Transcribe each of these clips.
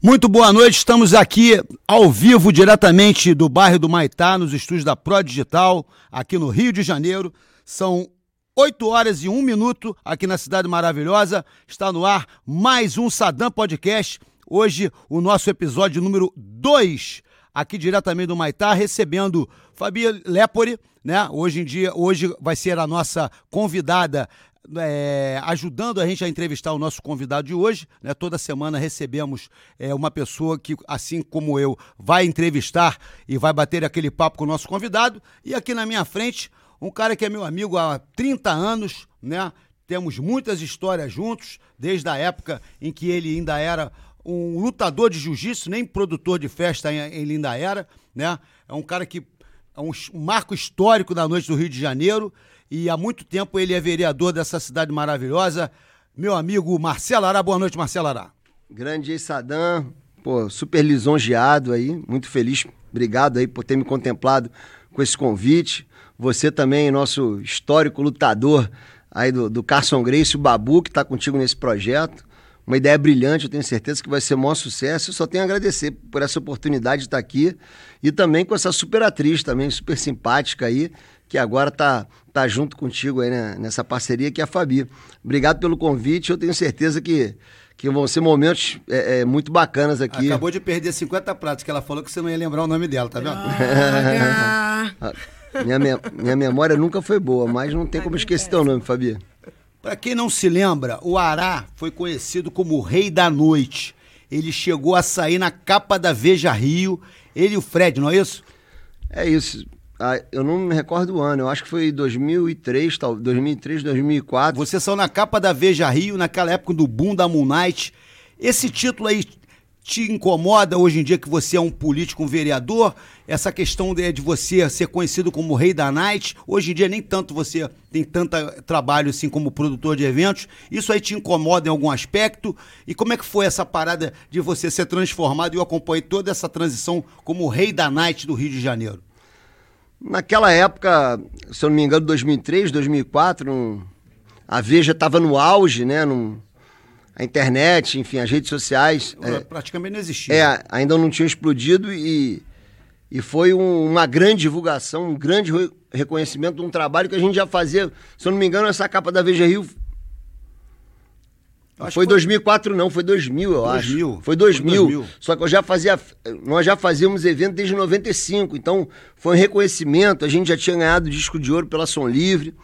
Muito boa noite, estamos aqui ao vivo, diretamente do bairro do Maitá, nos estúdios da Pro Digital, aqui no Rio de Janeiro. São 8 horas e 1 minuto aqui na Cidade Maravilhosa. Está no ar mais um Sadam Podcast. Hoje, o nosso episódio número 2, aqui diretamente do Maitá, recebendo Fabi Lepori, né? Hoje em dia, hoje vai ser a nossa convidada é, ajudando a gente a entrevistar o nosso convidado de hoje. Né? Toda semana recebemos é, uma pessoa que, assim como eu, vai entrevistar e vai bater aquele papo com o nosso convidado. E aqui na minha frente, um cara que é meu amigo há 30 anos, né? Temos muitas histórias juntos, desde a época em que ele ainda era um lutador de jiu-jitsu, nem produtor de festa ele ainda era, né? É um cara que é um marco histórico da noite do Rio de Janeiro e há muito tempo ele é vereador dessa cidade maravilhosa. Meu amigo Marcelo Ará, boa noite, Marcelo Ará. Grande Sadam, pô, super lisonjeado aí, muito feliz, obrigado aí por ter me contemplado com esse convite. Você também, nosso histórico lutador aí do, do Carson Grace, o Babu, que está contigo nesse projeto. Uma ideia brilhante, eu tenho certeza que vai ser um maior sucesso. Eu só tenho a agradecer por essa oportunidade de estar aqui e também com essa super atriz também, super simpática aí, que agora tá, tá junto contigo aí né, nessa parceria, que é a Fabi. Obrigado pelo convite, eu tenho certeza que, que vão ser momentos é, é, muito bacanas aqui. Acabou de perder 50 pratos, que ela falou que você não ia lembrar o nome dela, tá vendo? minha, minha memória nunca foi boa, mas não tem como esquecer teu nome, Fabi. Para quem não se lembra, o Ará foi conhecido como o Rei da Noite. Ele chegou a sair na capa da Veja Rio, ele e o Fred, não é isso? É isso. Ah, eu não me recordo o ano, eu acho que foi 2003, tal, 2003, 2004. Você saiu na capa da Veja Rio, naquela época do boom da Moon Knight. Esse título aí te incomoda hoje em dia que você é um político, um vereador? Essa questão de, de você ser conhecido como rei da night, hoje em dia nem tanto você tem tanto trabalho assim como produtor de eventos. Isso aí te incomoda em algum aspecto? E como é que foi essa parada de você ser transformado? E eu acompanhei toda essa transição como rei da night do Rio de Janeiro. Naquela época, se eu não me engano, 2003, 2004, a Veja estava no auge, né? Num, a internet, enfim, as redes sociais. É, praticamente não existia. É, ainda não tinham explodido e, e foi um, uma grande divulgação, um grande re reconhecimento de um trabalho que a gente já fazia. Se eu não me engano, essa capa da Veja Rio Foi 2004 não, foi 2000, eu 2000. acho. Foi 2000. Foi 2000. Só que eu já fazia, nós já fazíamos evento desde 95, então foi um reconhecimento, a gente já tinha ganhado disco de ouro pela Som Livre,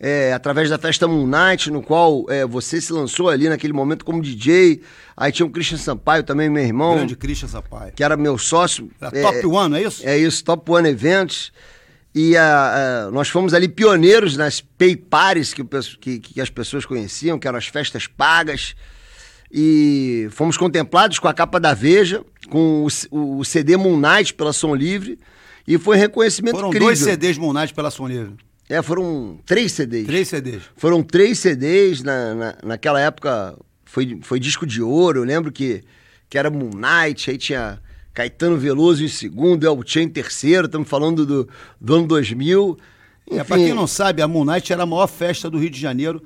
é, através da festa Moon Night, no qual é, você se lançou ali naquele momento como DJ, aí tinha o Christian Sampaio também, meu irmão. Grande Christian Sampaio. Que era meu sócio. Era é, Top One, é isso? É isso, Top One Eventos. E nós fomos ali pioneiros nas paypares que, que, que, as pessoas conheciam, que eram as festas pagas. E fomos contemplados com a capa da Veja, com o, o CD Moon Night pela Som Livre. E foi um reconhecimento Foram incrível. dois CDs Moon Night pela Som Livre. É, foram três CDs. Três CDs. Foram três CDs. Na, na, naquela época foi, foi disco de ouro. Eu lembro que, que era Moon Night, aí tinha Caetano Veloso em segundo, El Chen em terceiro, estamos falando do, do ano 2000. Enfim. É, pra quem não sabe, a Moon Night era a maior festa do Rio de Janeiro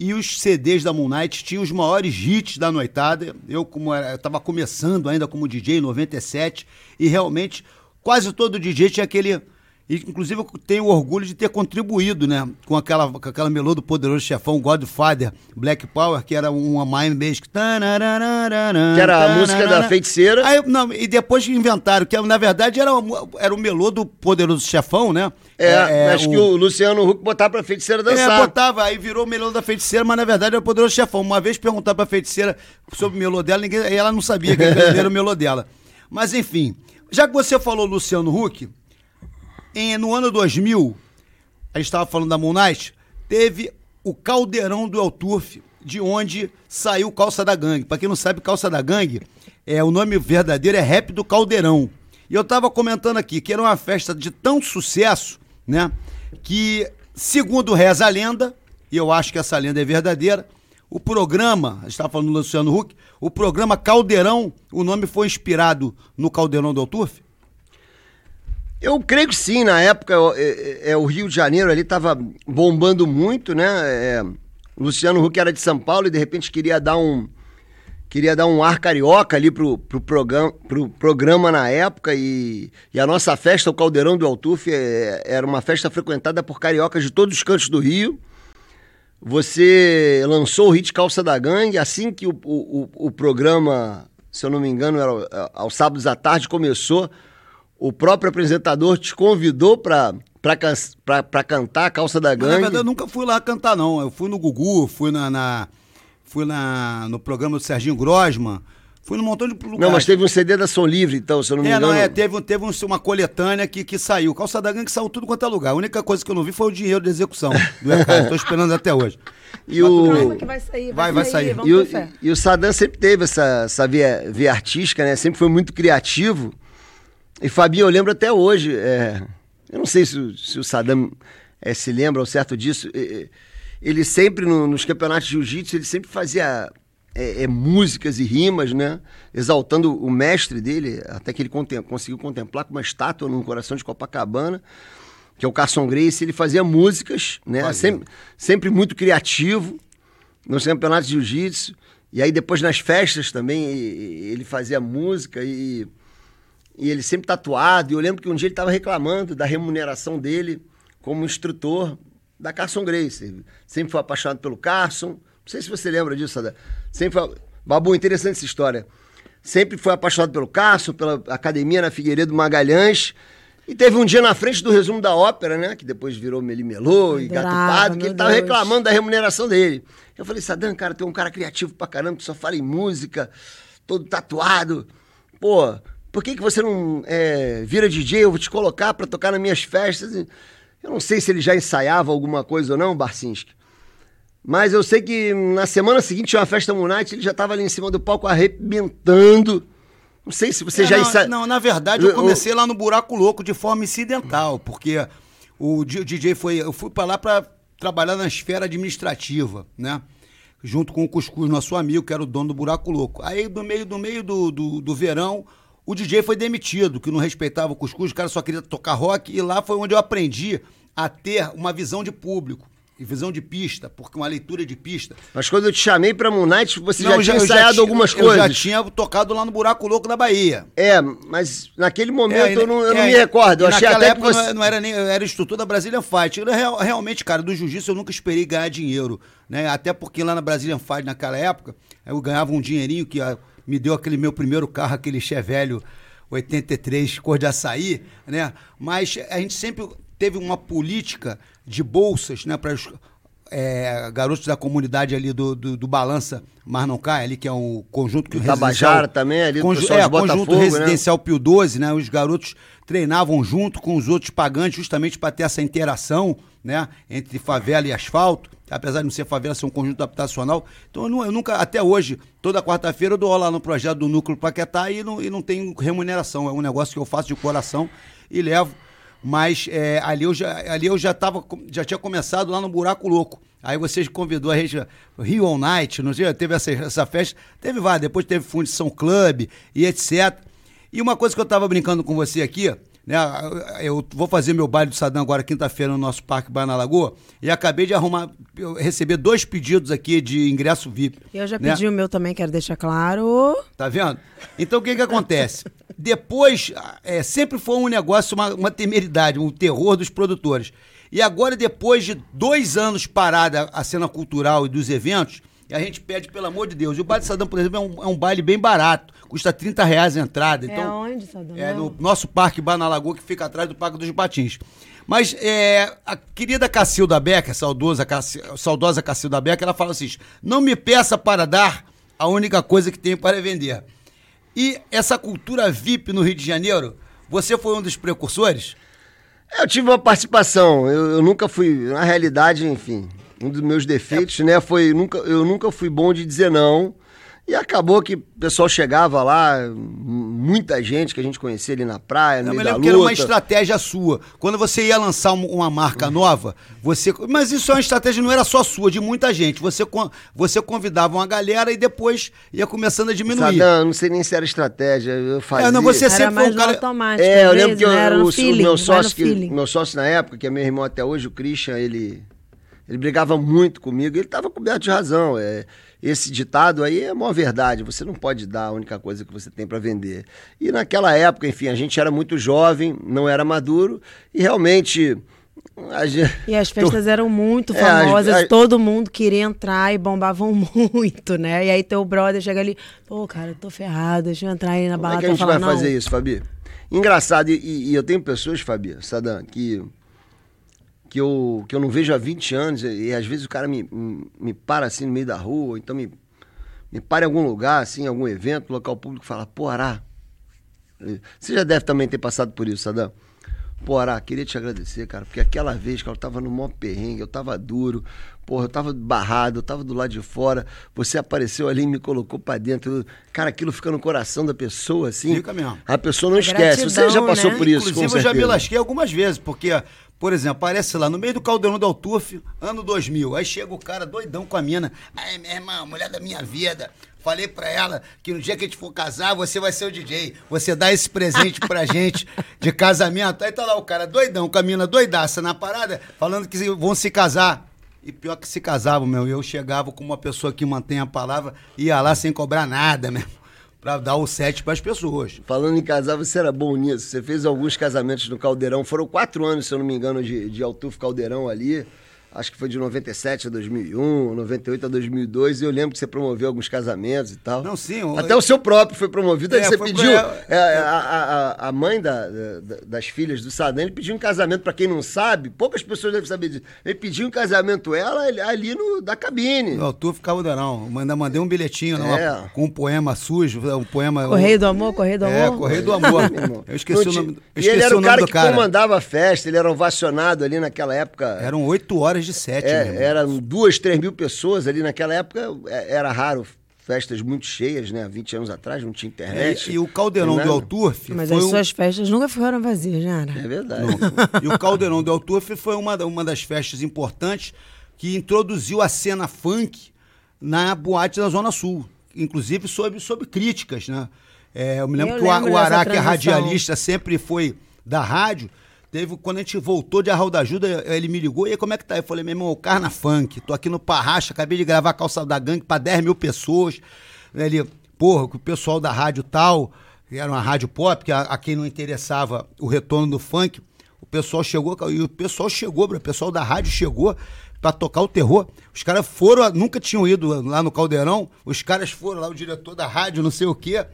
e os CDs da Moon Night tinham os maiores hits da noitada. Eu, como estava começando ainda como DJ em 97 e realmente quase todo DJ tinha aquele e, inclusive, eu tenho orgulho de ter contribuído, né? Com aquela, com aquela melô do poderoso chefão Godfather, Black Power, que era uma mime basic. Que era a música da feiticeira. Aí, não, e depois inventaram, que na verdade era, era o melô do poderoso chefão, né? É, é acho o... que o Luciano Huck botava pra feiticeira dançar. É, botava, aí virou o melô da feiticeira, mas na verdade era o poderoso chefão. Uma vez perguntar pra feiticeira sobre o melô dela, ninguém, ela não sabia que era o melô dela. Mas enfim, já que você falou Luciano Huck, em, no ano 2000, a gente estava falando da Moon Knight, teve o Caldeirão do El Turf, de onde saiu Calça da Gangue. Para quem não sabe, Calça da Gangue, é, o nome verdadeiro é Rap do Caldeirão. E eu estava comentando aqui que era uma festa de tão sucesso, né? Que, segundo reza a lenda, e eu acho que essa lenda é verdadeira, o programa, a gente estava falando do Luciano Huck, o programa Caldeirão, o nome foi inspirado no Caldeirão do Turf? Eu creio que sim, na época é, é, o Rio de Janeiro ali estava bombando muito, né? É, Luciano Huck era de São Paulo e de repente queria dar um queria dar um ar carioca ali pro, pro, programa, pro programa na época e, e a nossa festa, o Caldeirão do Altuf, é, era uma festa frequentada por cariocas de todos os cantos do Rio. Você lançou o hit Calça da Gangue, assim que o, o, o programa, se eu não me engano, era aos sábados à tarde começou, o próprio apresentador te convidou para para cantar a Calça da Gangue. Mas, na verdade, eu nunca fui lá cantar, não. Eu fui no Gugu, fui na, na fui na, no programa do Serginho Grosman, fui num montão de lugares. Não, mas teve um CD da Som Livre, então, se eu não me é, engano. Não, é, teve, teve um, uma coletânea que, que saiu. Calça da Gangue saiu tudo quanto é lugar. A única coisa que eu não vi foi o dinheiro de execução do. Estou esperando até hoje. E mas o... que vai sair, vai, vai sair. Vai sair. E, o, e o Saddam sempre teve essa, essa via, via artística, né? Sempre foi muito criativo. E Fabinho, eu lembro até hoje, é... eu não sei se, se o Saddam é, se lembra ao certo disso, ele sempre, no, nos campeonatos de jiu-jitsu, ele sempre fazia é, é, músicas e rimas, né? Exaltando o mestre dele, até que ele contem conseguiu contemplar com uma estátua no coração de Copacabana, que é o Carson Grace. Ele fazia músicas, né? Sempre, sempre muito criativo nos campeonatos de jiu-jitsu. E aí depois nas festas também ele fazia música e, e ele sempre tatuado. E eu lembro que um dia ele estava reclamando da remuneração dele como instrutor da Carson Grace. Sempre foi apaixonado pelo Carson. Não sei se você lembra disso, Sada. Sempre foi... Babu, interessante essa história. Sempre foi apaixonado pelo Cássio, pela academia na Figueiredo Magalhães. E teve um dia na frente do resumo da ópera, né? Que depois virou Melimelô e Gato Pato, que ele tava Deus. reclamando da remuneração dele. Eu falei, Sadam, cara, tu é um cara criativo pra caramba, que só fala em música, todo tatuado. Pô, por que, que você não é, vira DJ? Eu vou te colocar pra tocar nas minhas festas. Eu não sei se ele já ensaiava alguma coisa ou não, Barcinski. Mas eu sei que na semana seguinte tinha uma festa Moonlight, ele já estava ali em cima do palco arrebentando. Não sei se você é, já... Não, ensa... não, na verdade eu comecei eu... lá no Buraco Louco de forma incidental, porque o DJ foi... Eu fui para lá para trabalhar na esfera administrativa, né? Junto com o Cuscuz, nosso amigo, que era o dono do Buraco Louco. Aí, no meio, do, meio do, do, do verão, o DJ foi demitido, que não respeitava o Cuscuz, o cara só queria tocar rock, e lá foi onde eu aprendi a ter uma visão de público e visão de pista, porque uma leitura de pista. Mas quando eu te chamei pra Moon Night, você não, já tinha ensaiado já algumas eu coisas. Eu já tinha tocado lá no Buraco Louco da Bahia. É, mas naquele momento é, eu não, eu é, não me recordo. Eu achei até que você... não era nem, eu era instrutor da Brazilian Fight. Real, realmente, cara, do jiu-jitsu eu nunca esperei ganhar dinheiro, né? Até porque lá na Brazilian Fight, naquela época, eu ganhava um dinheirinho que me deu aquele meu primeiro carro, aquele Chevelho 83 cor de açaí, né? Mas a gente sempre teve uma política de bolsas né, para os é, garotos da comunidade ali do, do, do, Balança Mas Não Cai, ali que é um conjunto que Tabajara também, ali conju, do é, conjunto né? residencial né? Pio 12, né? Os garotos treinavam junto com os outros pagantes justamente para ter essa interação, né, entre favela e asfalto, apesar de não ser favela, ser um conjunto habitacional. Então eu, não, eu nunca, até hoje, toda quarta-feira eu dou aula no projeto do Núcleo Paquetá e não, e não tenho remuneração, é um negócio que eu faço de coração e levo mas é, ali eu já ali eu já tava, já tinha começado lá no buraco louco. Aí vocês convidou a gente Rio All Night, não sei, teve essa, essa festa, teve várias, depois teve Fundição Club e etc. E uma coisa que eu tava brincando com você aqui, né? Eu vou fazer meu baile do Sadam agora quinta-feira no nosso Parque Baia na Lagoa e acabei de arrumar, receber dois pedidos aqui de ingresso VIP. Eu já né? pedi o meu também, quero deixar claro. Tá vendo? Então o que que acontece? Depois, é, sempre foi um negócio, uma, uma temeridade, um terror dos produtores. E agora, depois de dois anos parada a cena cultural e dos eventos, a gente pede, pelo amor de Deus. E o baile de Sadam, por exemplo, é um, é um, baile bem barato. Custa 30 reais a entrada. É então, onde, Sadam? É no nosso Parque Banalagoa, que fica atrás do Parque dos Patins. Mas é, a querida Cacilda Becker, saudosa, saudosa Cacilda Becker, ela fala assim: não me peça para dar a única coisa que tenho para vender. E essa cultura VIP no Rio de Janeiro, você foi um dos precursores? Eu tive uma participação. Eu, eu nunca fui, na realidade, enfim, um dos meus defeitos, é. né, foi nunca, eu nunca fui bom de dizer não. E acabou que o pessoal chegava lá, muita gente que a gente conhecia ali na praia, no não, meio da luta. que era uma estratégia sua. Quando você ia lançar uma marca nova, você... Mas isso é uma estratégia, não era só sua, de muita gente. Você, você convidava uma galera e depois ia começando a diminuir. Não, não sei nem se era estratégia, eu fazia. É, não, você era sempre foi um cara... automático. É, eu lembro que né? o, o, feeling, o, meu sócio, que, meu sócio na época, que é meu irmão até hoje, o Christian, ele... Ele brigava muito comigo, ele estava coberto de razão. É, esse ditado aí é uma verdade. Você não pode dar a única coisa que você tem para vender. E naquela época, enfim, a gente era muito jovem, não era maduro e realmente. Gente... E as festas eram muito famosas, é, a... todo mundo queria entrar e bombavam muito, né? E aí teu brother chega ali, pô, cara, eu tô ferrado, deixa eu entrar aí na balada. Como é que a gente falar, vai fazer isso, Fabi? Engraçado, e, e, eu tenho pessoas, Fabi, Sadam, que que eu, que eu não vejo há 20 anos, e, e às vezes o cara me, me para assim no meio da rua, então me, me para em algum lugar, assim, algum evento, local público, fala, pô, Ará, você já deve também ter passado por isso, Sadam. Pô, Ará, queria te agradecer, cara, porque aquela vez que eu tava no maior perrengue, eu tava duro, porra, eu tava barrado, eu tava do lado de fora, você apareceu ali e me colocou para dentro. Cara, aquilo fica no coração da pessoa, assim. Fica mesmo. A pessoa não é esquece. Gratidão, você já passou né? por isso, Inclusive, eu já me lasquei algumas vezes, porque por exemplo, aparece lá no meio do caldeirão do Altuf, ano 2000. Aí chega o cara doidão com a mina. Aí, minha irmã, mulher da minha vida. Falei pra ela que no dia que a gente for casar, você vai ser o DJ. Você dá esse presente pra gente de casamento. Aí tá lá o cara doidão, com a mina doidaça na parada, falando que vão se casar. E pior que se casavam, meu. Eu chegava com uma pessoa que mantém a palavra, ia lá sem cobrar nada, meu para dar o set para as pessoas. Falando em casar, você era bom nisso. Você fez alguns casamentos no Caldeirão. Foram quatro anos, se eu não me engano, de, de Altuf Caldeirão ali acho que foi de 97 a 2001, 98 a 2002, e eu lembro que você promoveu alguns casamentos e tal. Não, sim. Até eu... o seu próprio foi promovido, é, você pediu. Pra... É, a, a, a, mãe da, da, das filhas do Sadam, ele pediu um casamento, para quem não sabe, poucas pessoas devem saber disso. Ele pediu um casamento ela ali no, da cabine. Não, tu ficava não. Ainda mandei um bilhetinho é. com um poema sujo, um poema. Correio do Amor, Correio do é, Amor. É, Correio do Amor. eu esqueci o nome. Eu esqueci e ele era o, cara que cara. comandava a festa, ele era ovacionado ali naquela época. Eram oito horas de sete, é, Eram duas, três mil pessoas ali naquela época, é, era raro festas muito cheias, né? 20 anos atrás, não tinha internet. É, e o Caldeirão do Alturf. Mas as um... suas festas nunca foram vazias, já era. É verdade. e o Caldeirão do Alturf foi uma, uma das festas importantes que introduziu a cena funk na boate da Zona Sul. Inclusive sob, sob críticas, né? É, eu me lembro eu que lembro o, o Ará, que é radialista, sempre foi da rádio. Teve, quando a gente voltou de Arraul da Ajuda, ele me ligou, e aí, como é que tá? Eu falei, meu irmão, Carna Funk, tô aqui no Parracha, acabei de gravar Calça da Gangue para 10 mil pessoas. Ele, porra, o pessoal da rádio tal, era uma rádio pop, que a, a, quem não interessava o retorno do funk, o pessoal chegou, e o pessoal chegou, o pessoal da rádio chegou para tocar o terror. Os caras foram, nunca tinham ido lá no Caldeirão, os caras foram lá, o diretor da rádio, não sei o quê.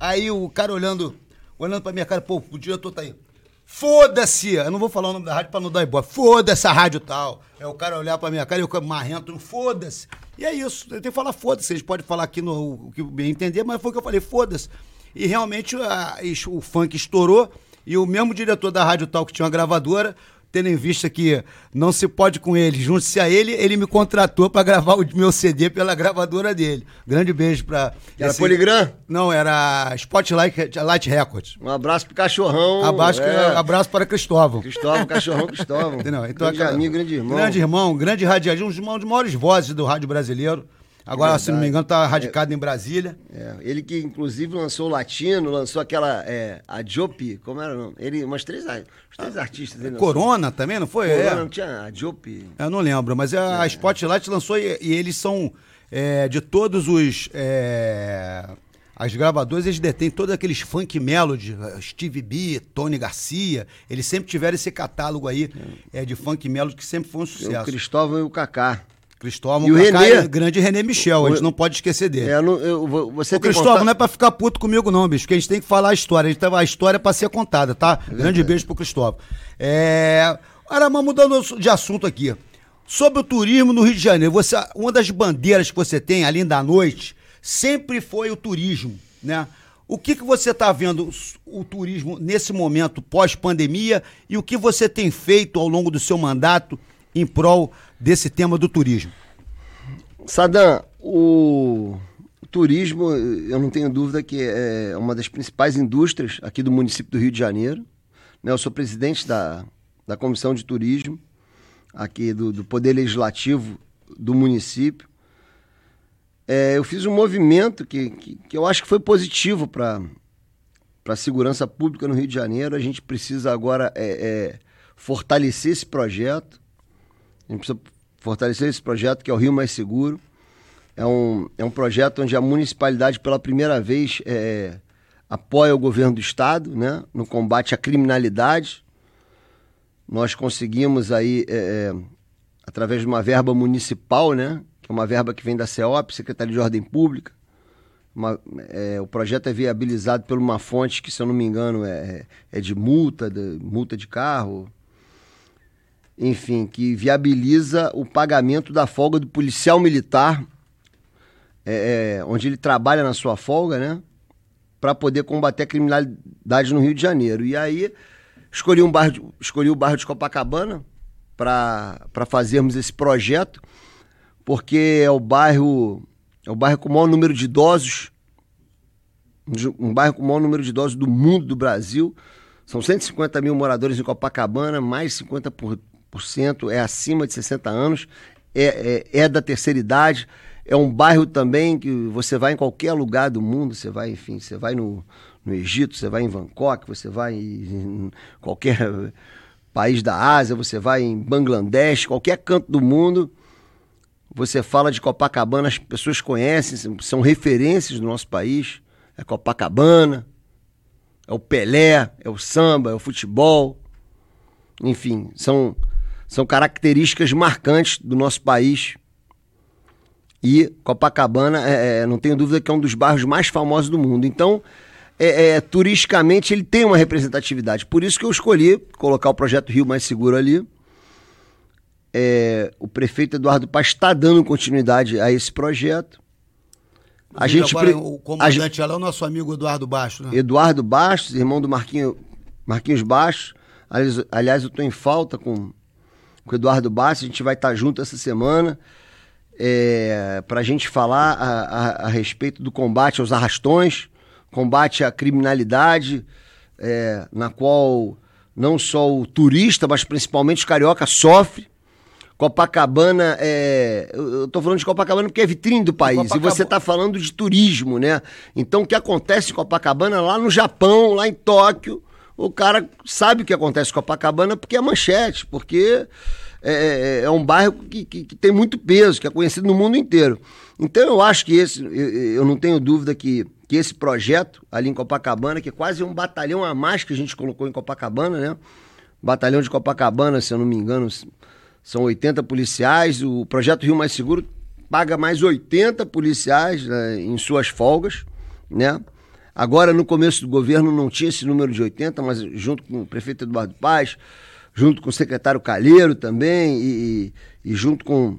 Aí o cara olhando, olhando pra minha cara, pô, o diretor tá aí. Foda-se! Eu não vou falar o nome da rádio pra não dar ibope. Foda-se a rádio tal. É o cara olhar pra minha cara e eu marrento, foda-se. E é isso. Eu tenho que falar foda-se. Eles podem falar aqui no o que bem entender, mas foi o que eu falei, foda-se. E realmente a, o funk estourou. E o mesmo diretor da Rádio Tal, que tinha uma gravadora, tendo em vista que não se pode com ele, junte-se a ele, ele me contratou para gravar o meu CD pela gravadora dele. Grande beijo para Era esse... Poligram? Não, era Spotlight Light Records. Um abraço pro cachorrão. Abraço, é... abraço para Cristóvão. Cristóvão, cachorrão Cristóvão. Não, então, grande aquela... amigo, grande irmão. Grande irmão, grande radialista, um dos maiores vozes do rádio brasileiro. Agora, se não me engano, está radicado é, em Brasília. É, ele que, inclusive, lançou o Latino, lançou aquela. É, a Jopi, como era o nome? Ele, umas três, uns três ah, artistas. Ele Corona lançou. também, não foi? Corona, é. não tinha a Jopi. Eu não lembro, mas a, a é. Spotlight lançou e, e eles são é, de todos os. É, as gravadoras, eles detêm todos aqueles funk melody, Steve B, Tony Garcia, eles sempre tiveram esse catálogo aí é. de funk melody que sempre foi um sucesso. O Cristóvão e o Kaká. Cristóvão, e o René, grande René Michel, a gente não pode esquecer dele. É, eu, eu, você o Cristóvão contato... não é pra ficar puto comigo não, bicho, porque a gente tem que falar a história, a, gente tem, a história é pra ser contada, tá? É grande beijo pro Cristóvão. É... Arama, mudando de assunto aqui, sobre o turismo no Rio de Janeiro, você, uma das bandeiras que você tem, além da noite, sempre foi o turismo, né? O que, que você está vendo o turismo nesse momento pós-pandemia e o que você tem feito ao longo do seu mandato em prol desse tema do turismo? Sadam, o, turismo, eu não tenho dúvida que é uma das principais indústrias aqui do município do Rio de Janeiro. Né? Eu sou presidente da, da Comissão de Turismo aqui do, do Poder Legislativo do município. É, eu fiz um movimento que, que, que eu acho que foi positivo para a segurança pública no Rio de Janeiro. A gente precisa agora é, é, fortalecer esse projeto. A gente precisa fortalecer esse projeto que é o Rio Mais Seguro. é um, é um projeto onde a municipalidade, pela primeira vez, é, apoia o governo do estado né, no combate à criminalidade. Nós conseguimos aí, é, é através de uma verba municipal, né, que é uma verba que vem da CEOP, Secretaria de Ordem Pública, uma, é, o projeto é viabilizado por uma fonte que, se eu não me engano, é, é de multa, de, multa de carro, enfim, que viabiliza o pagamento da folga do policial militar, é, é onde ele trabalha na sua folga, né? Para poder combater a criminalidade no Rio de Janeiro. E aí escolhi, um bairro, escolhi o bairro de Copacabana para fazermos esse projeto, porque é o bairro é o bairro com o maior número de idosos, um bairro com o maior número de idosos do mundo, do Brasil. São 150 mil moradores em Copacabana, mais 50% é acima de 60 anos, é, é, é da terceira idade. É um bairro também que você vai em qualquer lugar do mundo, você vai, enfim, você vai no, no Egito, você vai em Bangkok, você vai em qualquer país da Ásia, você vai em Bangladesh, qualquer canto do mundo você fala de Copacabana, as pessoas conhecem, são referências do nosso país. É Copacabana, é o Pelé, é o samba, é o futebol. Enfim, são, são características marcantes do nosso país. E Copacabana, é, é, não tenho dúvida que é um dos bairros mais famosos do mundo. Então, é, é, turisticamente, ele tem uma representatividade. Por isso que eu escolhi colocar o projeto Rio Mais Seguro ali é, o prefeito Eduardo Paz está dando continuidade a esse projeto. A gente agora, o comandante a, lá é o nosso amigo Eduardo Bastos, né? Eduardo Bastos, irmão do Marquinho, Marquinhos Bastos. Aliás, aliás eu estou em falta com, com o Eduardo Bastos, a gente vai estar junto essa semana é, para a gente falar a, a, a, respeito do combate aos arrastões, combate à criminalidade, é, na qual não só o turista, mas principalmente o carioca sofre. Copacabana é. Eu tô falando de Copacabana porque é vitrine do país. E você tá falando de turismo, né? Então o que acontece em Copacabana lá no Japão, lá em Tóquio, o cara sabe o que acontece em Copacabana porque é manchete, porque é, é, é um bairro que, que, que, tem muito peso, que é conhecido no mundo inteiro. Então eu acho que esse, eu, eu não tenho dúvida que, que esse projeto ali em Copacabana, que é quase um batalhão a mais que a gente colocou em Copacabana, né? Batalhão de Copacabana, se eu não me engano, são 80 policiais. O projeto Rio Mais Seguro paga mais 80 policiais né, em suas folgas, né? Agora, no começo do governo, não tinha esse número de 80, mas junto com o prefeito Eduardo Paz, junto com o secretário Calheiro também, e, e junto com,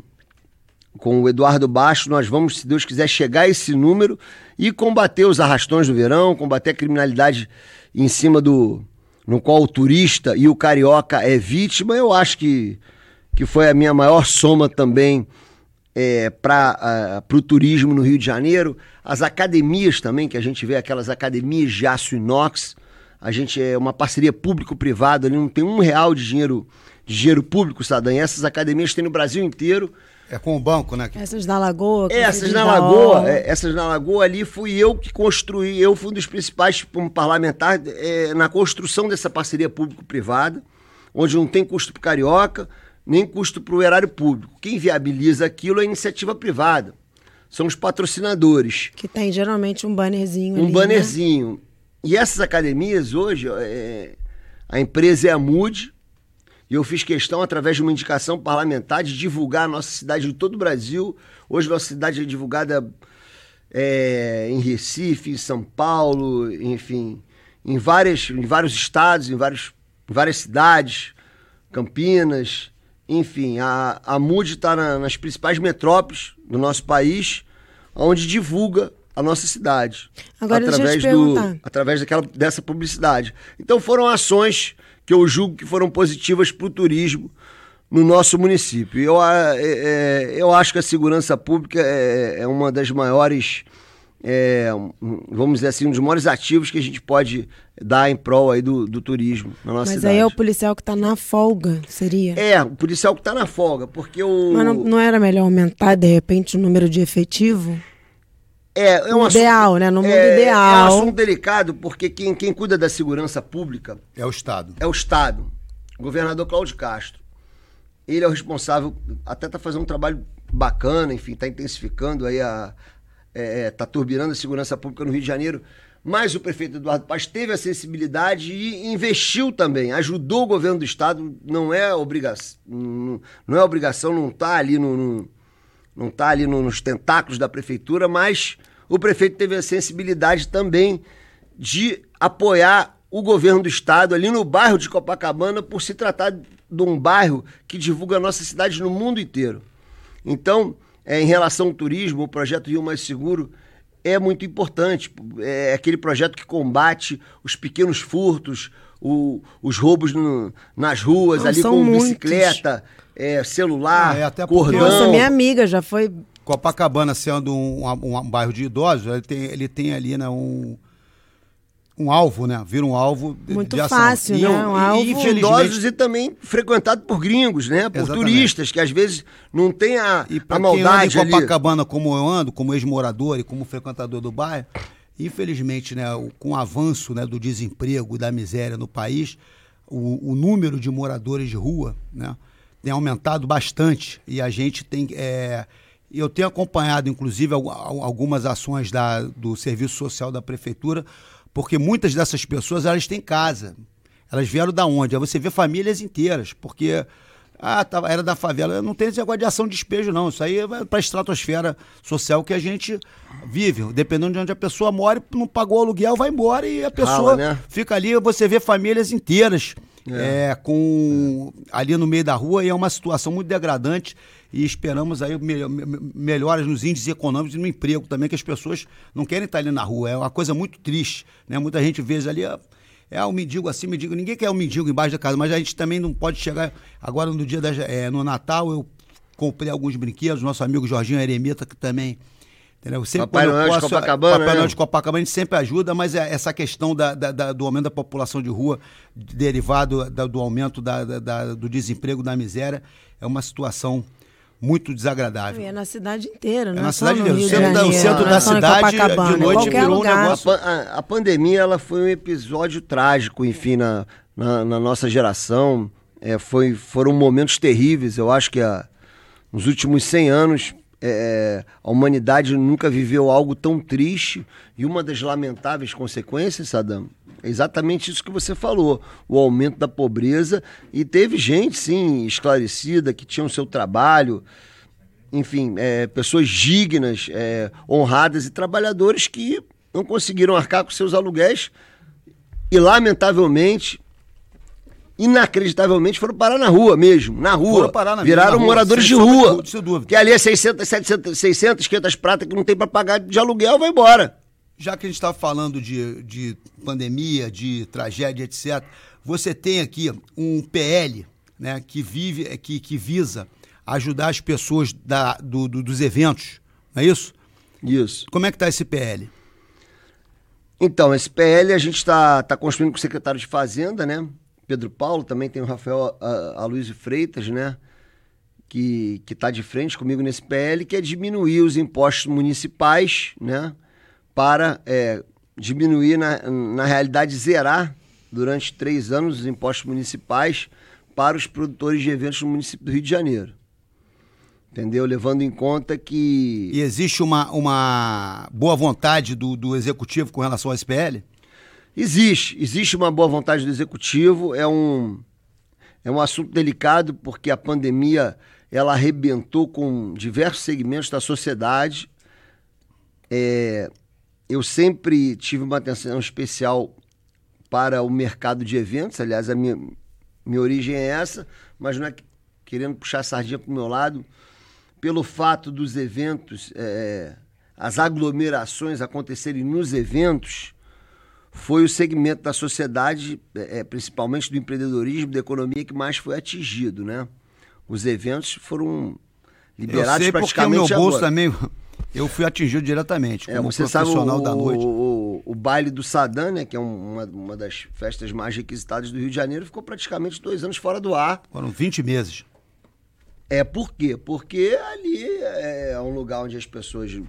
com o Eduardo Baixo, nós vamos, se Deus quiser, chegar a esse número e combater os arrastões do verão, combater a criminalidade em cima do. no qual o turista e o carioca é vítima. Eu acho que que foi a minha maior soma também é, para uh, o turismo no Rio de Janeiro. As academias também, que a gente vê aquelas academias de aço inox. A gente é uma parceria público-privada, ali não tem um real de dinheiro, de dinheiro público, Sadam. E essas academias tem no Brasil inteiro. É com o banco, né? Essas na Lagoa. Essas na Lagoa, é, essas na Lagoa ali fui eu que construí, eu fui um dos principais como parlamentar é, na construção dessa parceria público-privada, onde não tem custo para carioca, nem custo para o erário público. Quem viabiliza aquilo é a iniciativa privada. São os patrocinadores. Que tem geralmente um bannerzinho. Um ali, bannerzinho. Né? E essas academias hoje, é, a empresa é a MUD, e eu fiz questão, através de uma indicação parlamentar, de divulgar a nossa cidade em todo o Brasil. Hoje nossa cidade é divulgada é, em Recife, em São Paulo, enfim, em, várias, em vários estados, em, vários, em várias cidades, Campinas, enfim, a, a MUD está na, nas principais metrópoles do nosso país, onde divulga a nossa cidade. Agora através do através daquela dessa publicidade. Então foram ações que eu julgo que foram positivas para o turismo no nosso município. Eu, é, é, eu acho que a segurança pública é, é uma das maiores é, vamos dizer assim, um dos maiores ativos que a gente pode dar em prol aí do, do turismo na nossa Mas cidade. aí é o policial que está na folga, seria? É, o policial que está na folga, porque o... Mas não, não, era melhor aumentar, de repente, o número de efetivo? É, é um ideal, né? No mundo é, ideal. É um assunto delicado, porque quem, quem cuida da segurança pública... É o Estado. É o Estado. O governador Cláudio Castro. Ele é o responsável, até está fazendo um trabalho bacana, enfim, está intensificando aí a. está é, tá turbinando a segurança pública no Rio de Janeiro. Mas o prefeito Eduardo Paz teve a sensibilidade e investiu também, ajudou o governo do estado, não é obrigação, não é obrigação, não está ali no, no não está ali nos tentáculos da prefeitura, mas o prefeito teve a sensibilidade também de apoiar o governo do estado ali no bairro de Copacabana por se tratar de um bairro que divulga a nossa cidade no mundo inteiro. Então, é, em relação ao turismo, o projeto Rio Mais Seguro é muito importante. É aquele projeto que combate os pequenos furtos, o, os roubos no, nas ruas, Não, ali com muitos. bicicleta, é, celular, é, até cordão. Nossa, minha amiga já foi. Copacabana sendo um, um, um bairro de idosos, ele tem, ele tem ali né, um, um alvo, né? Vira um alvo Muito de ação. fácil, né? Um alvo. E de idosos e também frequentado por gringos, né? Por Exatamente. turistas, que às vezes não tem a, e a maldade quem anda em Copacabana, como eu ando, como ex-morador e como frequentador do bairro, infelizmente, né, com o avanço né, do desemprego e da miséria no país, o, o número de moradores de rua, né? tem aumentado bastante e a gente tem. É, eu tenho acompanhado, inclusive, algumas ações da, do Serviço Social da Prefeitura, porque muitas dessas pessoas elas têm casa. Elas vieram da onde? Aí você vê famílias inteiras, porque ah, tá, era da favela. Não tem esse negócio de ação de despejo, não. Isso aí é para a estratosfera social que a gente vive. Dependendo de onde a pessoa mora, não pagou o aluguel, vai embora e a pessoa Rala, né? fica ali. Você vê famílias inteiras é. é. com ali no meio da rua e é uma situação muito degradante e esperamos aí melhoras nos índices econômicos e no emprego também, que as pessoas não querem estar ali na rua. É uma coisa muito triste, né? Muita gente vê ali, é um mendigo assim, mendigo. Ninguém quer um mendigo embaixo da casa, mas a gente também não pode chegar. Agora no dia da, é, no Natal eu comprei alguns brinquedos, nosso amigo Jorginho Eremita, que também Entendeu? Sempre Papai Noel posso, de Copacabana. Papai Noel né? de Copacabana a gente sempre ajuda, mas é essa questão da, da, da, do aumento da população de rua, derivado do aumento do desemprego, da miséria, é uma situação muito desagradável. É na cidade inteira, né? É na cidade inteira. O centro, da, o centro da cidade de noite virou lugar. um negócio. A, a, pandemia ela foi um episódio trágico, enfim, na, na, na nossa geração. É, foi, foram momentos terríveis. Eu acho que a, nos últimos 100 anos é, a humanidade nunca viveu algo tão triste e uma das lamentáveis consequências, Saddam, é exatamente isso que você falou, o aumento da pobreza e teve gente, sim, esclarecida, que tinha o seu trabalho, enfim, é, pessoas dignas, é, honradas e trabalhadores que não conseguiram arcar com seus aluguéis e, lamentavelmente, inacreditavelmente foram parar na rua mesmo, na rua. Na Viraram na moradores de rua. Que ali é 600, 700, 600, 500 pratas que não tem para pagar de aluguel, vai embora. Já que a gente está falando de, de pandemia, de tragédia, etc., você tem aqui um PL né, que, vive, que, que visa ajudar as pessoas da, do, do, dos eventos, não é isso? Isso. Como é que está esse PL? Então, esse PL a gente está tá construindo com o secretário de Fazenda, né? Pedro Paulo, também tem o Rafael Aloysio Freitas, né? Que está de frente comigo nesse PL, que é diminuir os impostos municipais, né? Para é, diminuir, na, na realidade, zerar durante três anos os impostos municipais para os produtores de eventos no município do Rio de Janeiro. Entendeu? Levando em conta que. E existe uma, uma boa vontade do, do executivo com relação ao SPL? Existe, existe uma boa vontade do executivo, é um, é um assunto delicado porque a pandemia ela arrebentou com diversos segmentos da sociedade. É, eu sempre tive uma atenção especial para o mercado de eventos, aliás, a minha, minha origem é essa, mas não é querendo puxar a sardinha para o meu lado, pelo fato dos eventos, é, as aglomerações acontecerem nos eventos, foi o segmento da sociedade, é, é, principalmente do empreendedorismo, da economia, que mais foi atingido, né? Os eventos foram liberados eu sei praticamente porque o meu bolso agora. também eu fui atingido diretamente é, como você profissional sabe, o, da noite. O, o, o, baile do Sadam, né, que é uma, uma das festas mais requisitadas do Rio de Janeiro, ficou praticamente dois anos fora do ar. Foram 20 meses. É, por quê? Porque ali é um lugar onde as pessoas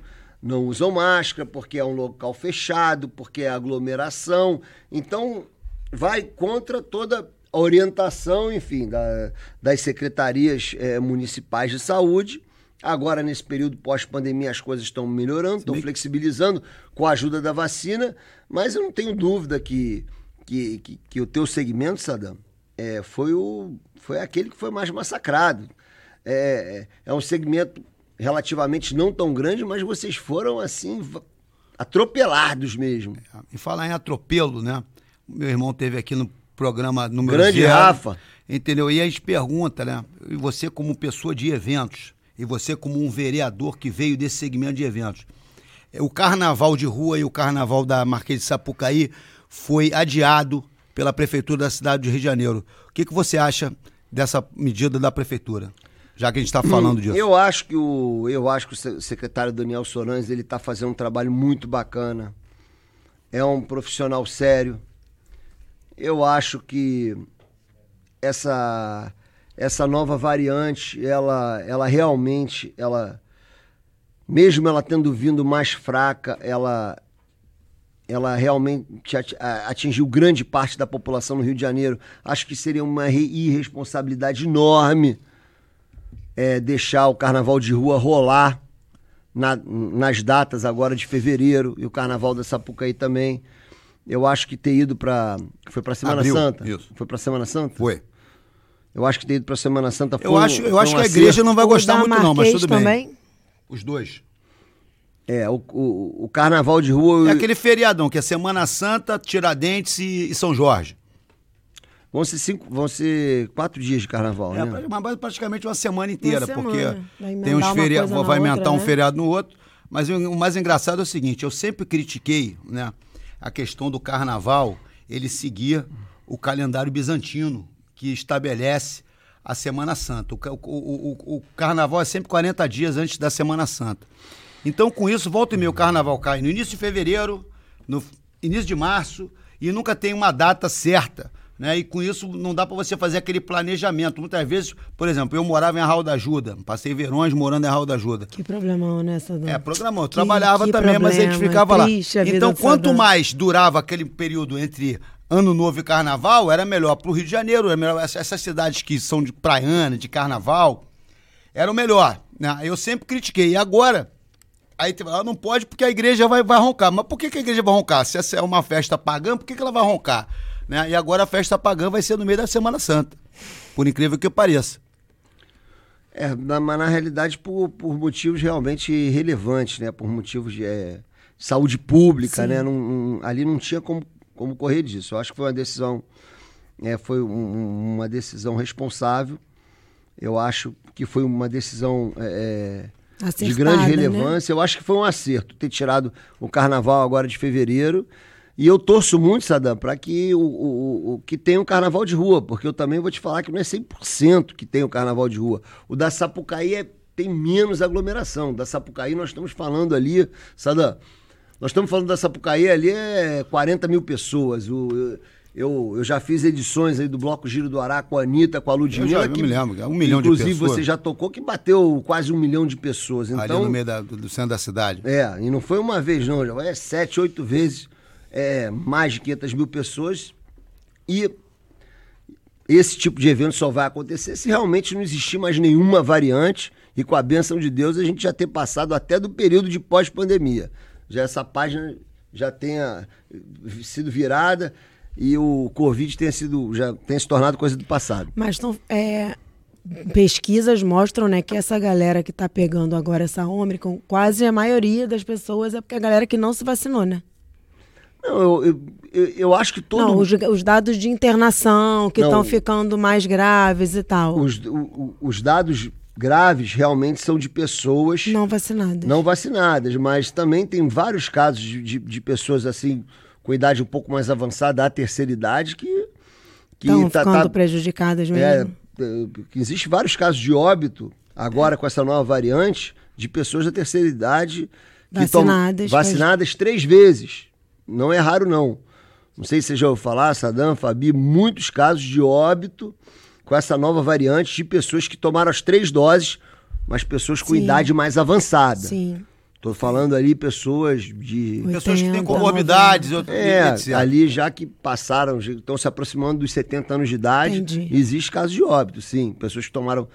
não usam máscara, porque é um local fechado, porque é aglomeração. Então, vai contra toda a orientação, enfim, da, das secretarias é, municipais de saúde. Agora, nesse período pós-pandemia, as coisas estão melhorando, estão flexibilizando com a ajuda da vacina, mas eu não tenho dúvida que, que, que, que o teu segmento, Sadam, é, foi, o, foi aquele que foi mais massacrado. É, é, é um segmento relativamente não tão grande, mas vocês foram assim atropelados mesmo. É, e falar em atropelo, né? Meu irmão teve aqui no programa número Grande zero, Rafa. Entendeu? E a gente pergunta, né? E você como pessoa de eventos, e você como um vereador que veio desse segmento de eventos, é, o carnaval de rua e o carnaval da Marquês de Sapucaí foi adiado pela prefeitura da cidade de Rio de Janeiro. O que, que você acha dessa medida da prefeitura? Já que a gente está falando disso. Eu acho que o eu acho que o secretário Daniel Sorães ele está fazendo um trabalho muito bacana. É um profissional sério. Eu acho que essa essa nova variante, ela, ela realmente, ela, mesmo ela tendo vindo mais fraca, ela, ela realmente atingiu grande parte da população no Rio de Janeiro. Acho que seria uma irresponsabilidade enorme é, deixar o carnaval de rua rolar na, nas datas agora de fevereiro e o carnaval da Sapucaí também. Eu acho que ter ido para. Foi para Semana Abril, Santa? Isso. Foi para Semana Santa? Foi. Eu acho que ter ido para Semana Santa foi Eu acho, eu acho um que a igreja não vai gostar muito, não, mas tudo também. bem. Os dois. É, o, o, o, carnaval de rua. É aquele feriadão, que é Semana Santa, Tiradentes e, e São Jorge. Vão ser, cinco, vão ser quatro dias de carnaval, é, né? Mas praticamente uma semana inteira, uma porque tem uns feriados, vai aumentar um né? feriado no outro. Mas o mais engraçado é o seguinte, eu sempre critiquei, né, a questão do carnaval, ele seguir o calendário bizantino, que estabelece a Semana Santa. O, o, o, o, carnaval é sempre 40 dias antes da Semana Santa. Então, com isso, volta e meio, o carnaval cai no início de fevereiro, no início de março, e nunca tem uma data certa. Né? E com isso não dá para você fazer aquele planejamento. Muitas vezes, por exemplo, eu morava em Arral da Ajuda, passei verões morando em Arral da Ajuda. Que problemão, né, Sadão? É, programão. Eu que, trabalhava que também, problema, mas a gente ficava lá. Então, quanto mais durava aquele período entre Ano Novo e Carnaval, era melhor para o Rio de Janeiro, era melhor essas cidades que são de praiana, de carnaval, era o melhor. Né? Eu sempre critiquei. E agora, aí ela não pode porque a igreja vai, vai roncar. Mas por que, que a igreja vai roncar? Se essa é uma festa pagã, por que, que ela vai roncar? Né? E agora a festa pagã vai ser no meio da Semana Santa. Por incrível que pareça. É, mas na realidade por, por motivos realmente relevantes, né? Por motivos de é, saúde pública, Sim. né? Não, não, ali não tinha como como correr disso. Eu acho que foi uma decisão, é, foi um, uma decisão responsável. Eu acho que foi uma decisão é, é de grande né? relevância. Né? Eu acho que foi um acerto ter tirado o carnaval agora de fevereiro. E eu torço muito, Sadam, para que o, o, o, que tenha o carnaval de rua, porque eu também vou te falar que não é 100% que tem o carnaval de rua. O da Sapucaí é, tem menos aglomeração. Da Sapucaí nós estamos falando ali, Sadam, nós estamos falando da Sapucaí, ali é 40 mil pessoas. O, eu, eu já fiz edições aí do Bloco Giro do Ará com a Anitta, com a Ludmilla. Eu, já, que, eu me lembro, um milhão de pessoas. Inclusive você já tocou que bateu quase um milhão de pessoas. Então, ali no meio da, do centro da cidade. É, e não foi uma vez não, já é sete, oito vezes é, mais de 500 mil pessoas. E esse tipo de evento só vai acontecer se realmente não existir mais nenhuma variante e com a benção de Deus a gente já ter passado até do período de pós-pandemia já essa página já tenha sido virada e o Covid tenha sido já tenha se tornado coisa do passado. Mas então, é, pesquisas mostram né, que essa galera que está pegando agora essa Ômicron, quase a maioria das pessoas é porque a galera que não se vacinou, né? Não, eu, eu, eu acho que todo. Não, os, os dados de internação que estão ficando mais graves e tal. Os, o, os dados graves realmente são de pessoas não vacinadas. Não vacinadas, mas também tem vários casos de, de, de pessoas assim com idade um pouco mais avançada, a terceira idade, que que estão tá, ficando tá, prejudicadas mesmo. É, é existe vários casos de óbito agora é. com essa nova variante de pessoas da terceira idade que vacinadas, vacinadas três vezes. Não é raro não. Não sei se você já ouviu falar, Sadam, Fabi, muitos casos de óbito com essa nova variante de pessoas que tomaram as três doses, mas pessoas com Sim. idade mais avançada. Sim. Tô falando ali pessoas de. 80, pessoas que têm comorbidades. É, ali já que passaram, estão se aproximando dos 70 anos de idade. Entendi. Existe casos de óbito, sim. Pessoas que tomaram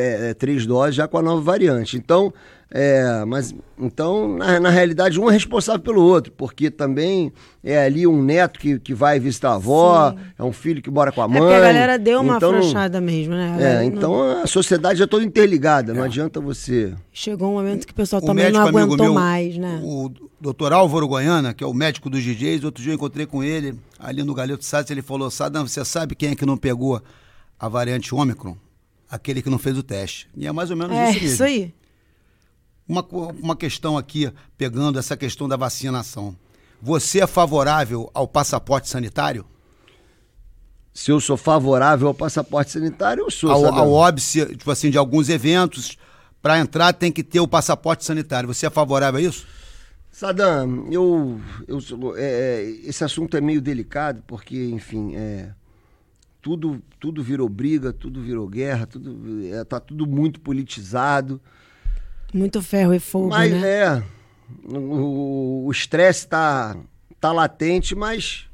é, três doses já com a nova variante. Então, é, mas então, na, na, realidade, um é responsável pelo outro, porque também é ali um neto que, que vai visitar a avó, Sim. é um filho que mora com a mãe. É porque a galera deu uma então, afrouxada mesmo, né? É, então a sociedade é toda interligada, não é. adianta você. Chegou um momento que o pessoal o também não aguentou meu, mais, né? O doutor Álvaro Goiana, que é o médico dos DJs, outro dia eu encontrei com ele ali no Galeto Sá, ele falou: Sadam, você sabe quem é que não pegou a variante Ômicron? Aquele que não fez o teste. E é mais ou menos é, isso mesmo. Isso aí. Uma, uma questão aqui, pegando essa questão da vacinação. Você é favorável ao passaporte sanitário? Se eu sou favorável ao passaporte sanitário, eu sou. Ao, ao óbice, tipo assim, de alguns eventos, para entrar tem que ter o passaporte sanitário. Você é favorável a isso? Sadam, eu, eu é, esse assunto é meio delicado porque, enfim, é, tudo, tudo virou briga, tudo virou guerra, tudo é, tá tudo muito politizado. Muito ferro e fogo, mas, né? É, o estresse está tá latente, mas...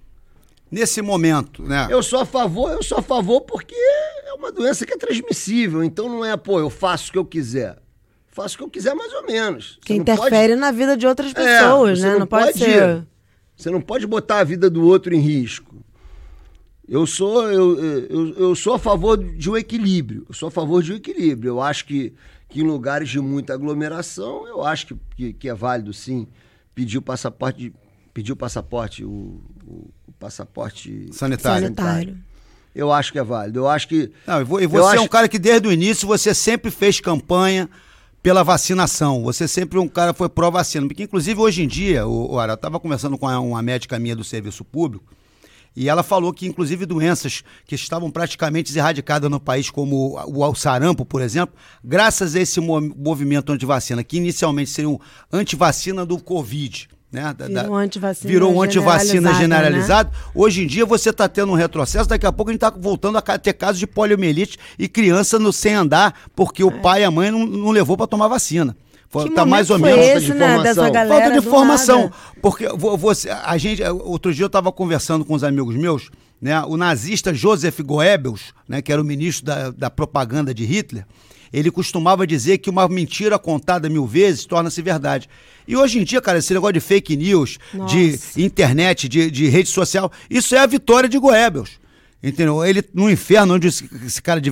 Nesse momento, né? Eu sou a favor, eu sou a favor porque é uma doença que é transmissível, então não é, pô, eu faço o que eu quiser. Faço o que eu quiser mais ou menos. Que interfere pode... na vida de outras é, pessoas, é, né? Não, não pode, pode ser... Você não pode botar a vida do outro em risco. Eu sou, eu, eu, eu sou a favor de um equilíbrio. Eu sou a favor de um equilíbrio. Eu acho que que em lugares de muita aglomeração, eu acho que, que, que é válido sim pedir o passaporte, pedir o passaporte, o, o, o passaporte sanitário. sanitário. Eu acho que é válido. Eu acho que. Não, e você é acho... um cara que desde o início você sempre fez campanha pela vacinação. Você sempre um cara foi pró-vacina. Porque, inclusive, hoje em dia, o, o eu estava conversando com uma médica minha do serviço público, e ela falou que, inclusive, doenças que estavam praticamente erradicadas no país, como o sarampo, por exemplo, graças a esse movimento antivacina, que inicialmente seria um antivacina do Covid, né? Virou um antivacina virou um antivacina generalizado. Né? Hoje em dia você está tendo um retrocesso, daqui a pouco a gente está voltando a ter casos de poliomielite e criança no, sem andar, porque é. o pai e a mãe não, não levou para tomar vacina. Que tá mais ou menos esse, de né, galera falta de formação. Porque você, a gente, outro dia eu estava conversando com os amigos meus, né? O nazista Joseph Goebbels, né, que era o ministro da, da propaganda de Hitler, ele costumava dizer que uma mentira contada mil vezes torna-se verdade. E hoje em dia, cara, esse negócio de fake news, Nossa. de internet, de, de rede social, isso é a vitória de Goebbels. Entendeu? Ele, no inferno, onde esse, esse cara de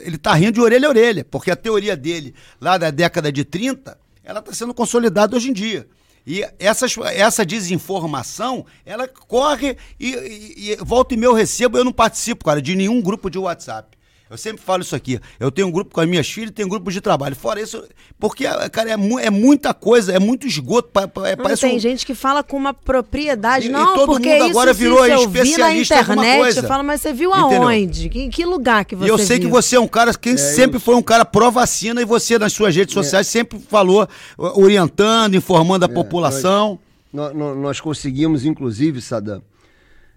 ele tá rindo de orelha a orelha, porque a teoria dele, lá da década de 30, ela está sendo consolidada hoje em dia. E essas, essa desinformação, ela corre e, e, e volta e meia eu recebo, eu não participo, cara, de nenhum grupo de WhatsApp. Eu sempre falo isso aqui. Eu tenho um grupo com as minhas filhas e tenho um grupo de trabalho. Fora isso, porque, cara, é, mu é muita coisa, é muito esgoto. Pa, pa, é, não, tem um... gente que fala com uma propriedade. E, não, e todo porque mundo agora isso, virou especialista na internet, coisa. Eu falo, mas você viu aonde? Em que lugar que você E eu sei viu? que você é um cara que é, sempre eu... foi um cara pró-vacina e você, nas suas redes é. sociais, é. sempre falou, orientando, informando a é, população. Nós, nós, nós, conseguimos, inclusive, Sadam,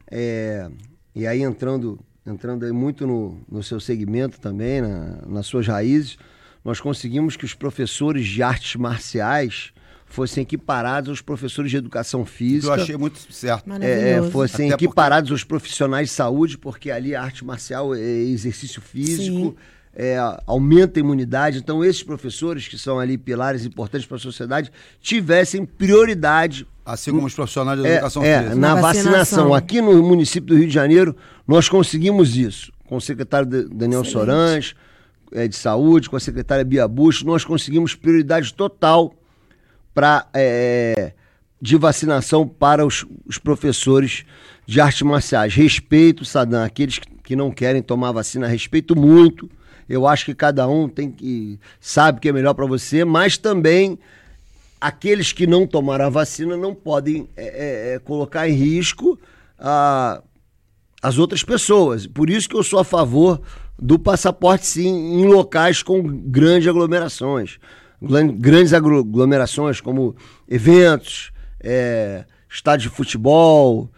é, e aí entrando entrando aí muito no, no seu segmento também, na, nas suas raízes, nós conseguimos que os professores de artes marciais fossem equiparados aos professores de educação física. Eu achei muito certo. É, é fossem Até equiparados porque... aos profissionais de saúde, porque ali a arte marcial é exercício físico. É, aumenta a imunidade. Então, esses professores, que são ali pilares importantes para a sociedade, tivessem prioridade. Assim como os profissionais de é, educação é, física. Na, na vacinação. vacinação. Aqui no município do Rio de Janeiro, nós conseguimos isso. Com o secretário Daniel Excelente. Sorange, é, de saúde, com a secretária Bia Bush, nós conseguimos prioridade total para é, de vacinação para os, os, professores de artes marciais. Respeito, Sadam, aqueles que não querem tomar vacina, respeito muito. Eu acho que cada um tem que sabe o que é melhor para você, mas também aqueles que não tomaram a vacina não podem é, é, é colocar em risco a as outras pessoas. Por isso que eu sou a favor do passaporte sim em locais com grandes aglomerações. Grandes aglomerações como eventos, é, estádio de futebol.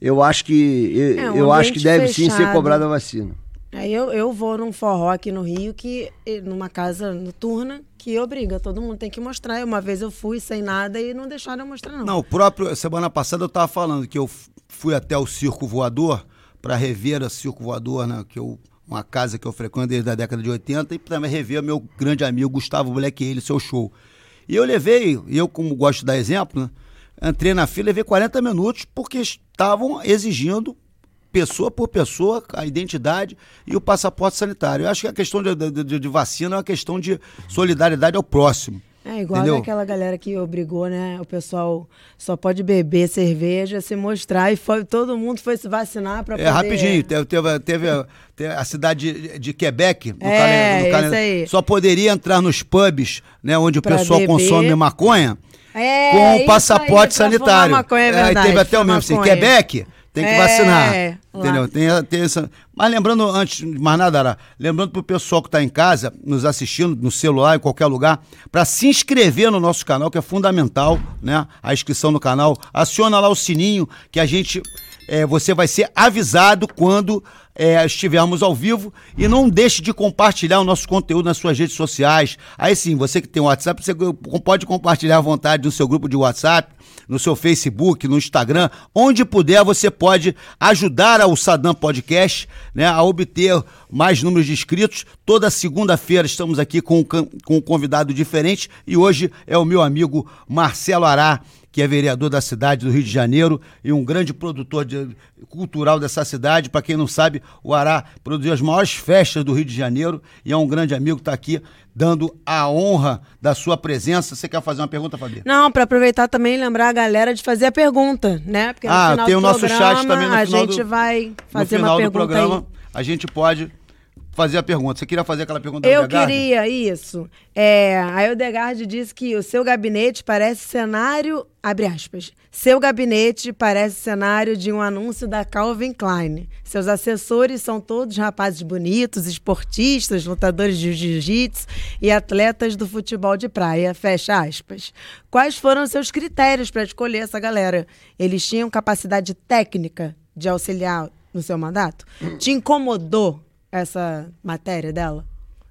Eu acho que eu, é, um eu acho que deve fechado. sim ser cobrada a vacina. Eu, eu vou num forró aqui no Rio, que numa casa noturna, que obriga, todo mundo tem que mostrar. Uma vez eu fui sem nada e não deixaram eu mostrar, não. Não, próprio, semana passada eu estava falando que eu fui até o circo voador para rever a circo voador, né, que eu uma casa que eu frequento desde a década de 80, e também rever meu grande amigo Gustavo Black ele seu show. E eu levei, eu como gosto de dar exemplo, né, entrei na fila e levei 40 minutos porque estavam exigindo pessoa por pessoa, a identidade e o passaporte sanitário. Eu acho que a questão de, de, de vacina é uma questão de solidariedade ao próximo. É igual Entendeu? aquela galera que obrigou, né? O pessoal só pode beber cerveja, se mostrar e foi, todo mundo foi se vacinar para é, poder... É, rapidinho, teve, teve, teve, teve a cidade de Quebec, no é, calendário, aí. só poderia entrar nos pubs, né, onde o pra pessoal beber. consome maconha, é, com o passaporte aí, sanitário. Maconha, é verdade, aí teve até o mesmo assim, Quebec tem que é, vacinar. Entendeu? Tem, tem essa... Mas lembrando, antes de mais nada, Ara, lembrando pro pessoal que está em casa, nos assistindo, no celular, em qualquer lugar, para se inscrever no nosso canal, que é fundamental, né? A inscrição no canal. Aciona lá o sininho, que a gente. É, você vai ser avisado quando é, estivermos ao vivo e não deixe de compartilhar o nosso conteúdo nas suas redes sociais. Aí sim, você que tem WhatsApp, você pode compartilhar à vontade no seu grupo de WhatsApp, no seu Facebook, no Instagram, onde puder, você pode ajudar ao Sadam Podcast né, a obter mais números de inscritos. Toda segunda-feira estamos aqui com, com um convidado diferente e hoje é o meu amigo Marcelo Ará que é vereador da cidade do Rio de Janeiro e um grande produtor de, cultural dessa cidade. Para quem não sabe, o Ará produziu as maiores festas do Rio de Janeiro e é um grande amigo que está aqui dando a honra da sua presença. Você quer fazer uma pergunta, Fabi? Não, para aproveitar também lembrar a galera de fazer a pergunta, né? Porque ah, tem o nosso chat também no a final gente do, vai fazer no final uma do programa. Aí. A gente pode fazer a pergunta. Você queria fazer aquela pergunta Eu queria, isso. É, a Eudegard disse que o seu gabinete parece cenário, abre aspas, seu gabinete parece cenário de um anúncio da Calvin Klein. Seus assessores são todos rapazes bonitos, esportistas, lutadores de jiu-jitsu e atletas do futebol de praia, fecha aspas. Quais foram os seus critérios para escolher essa galera? Eles tinham capacidade técnica de auxiliar no seu mandato? Te incomodou essa matéria dela?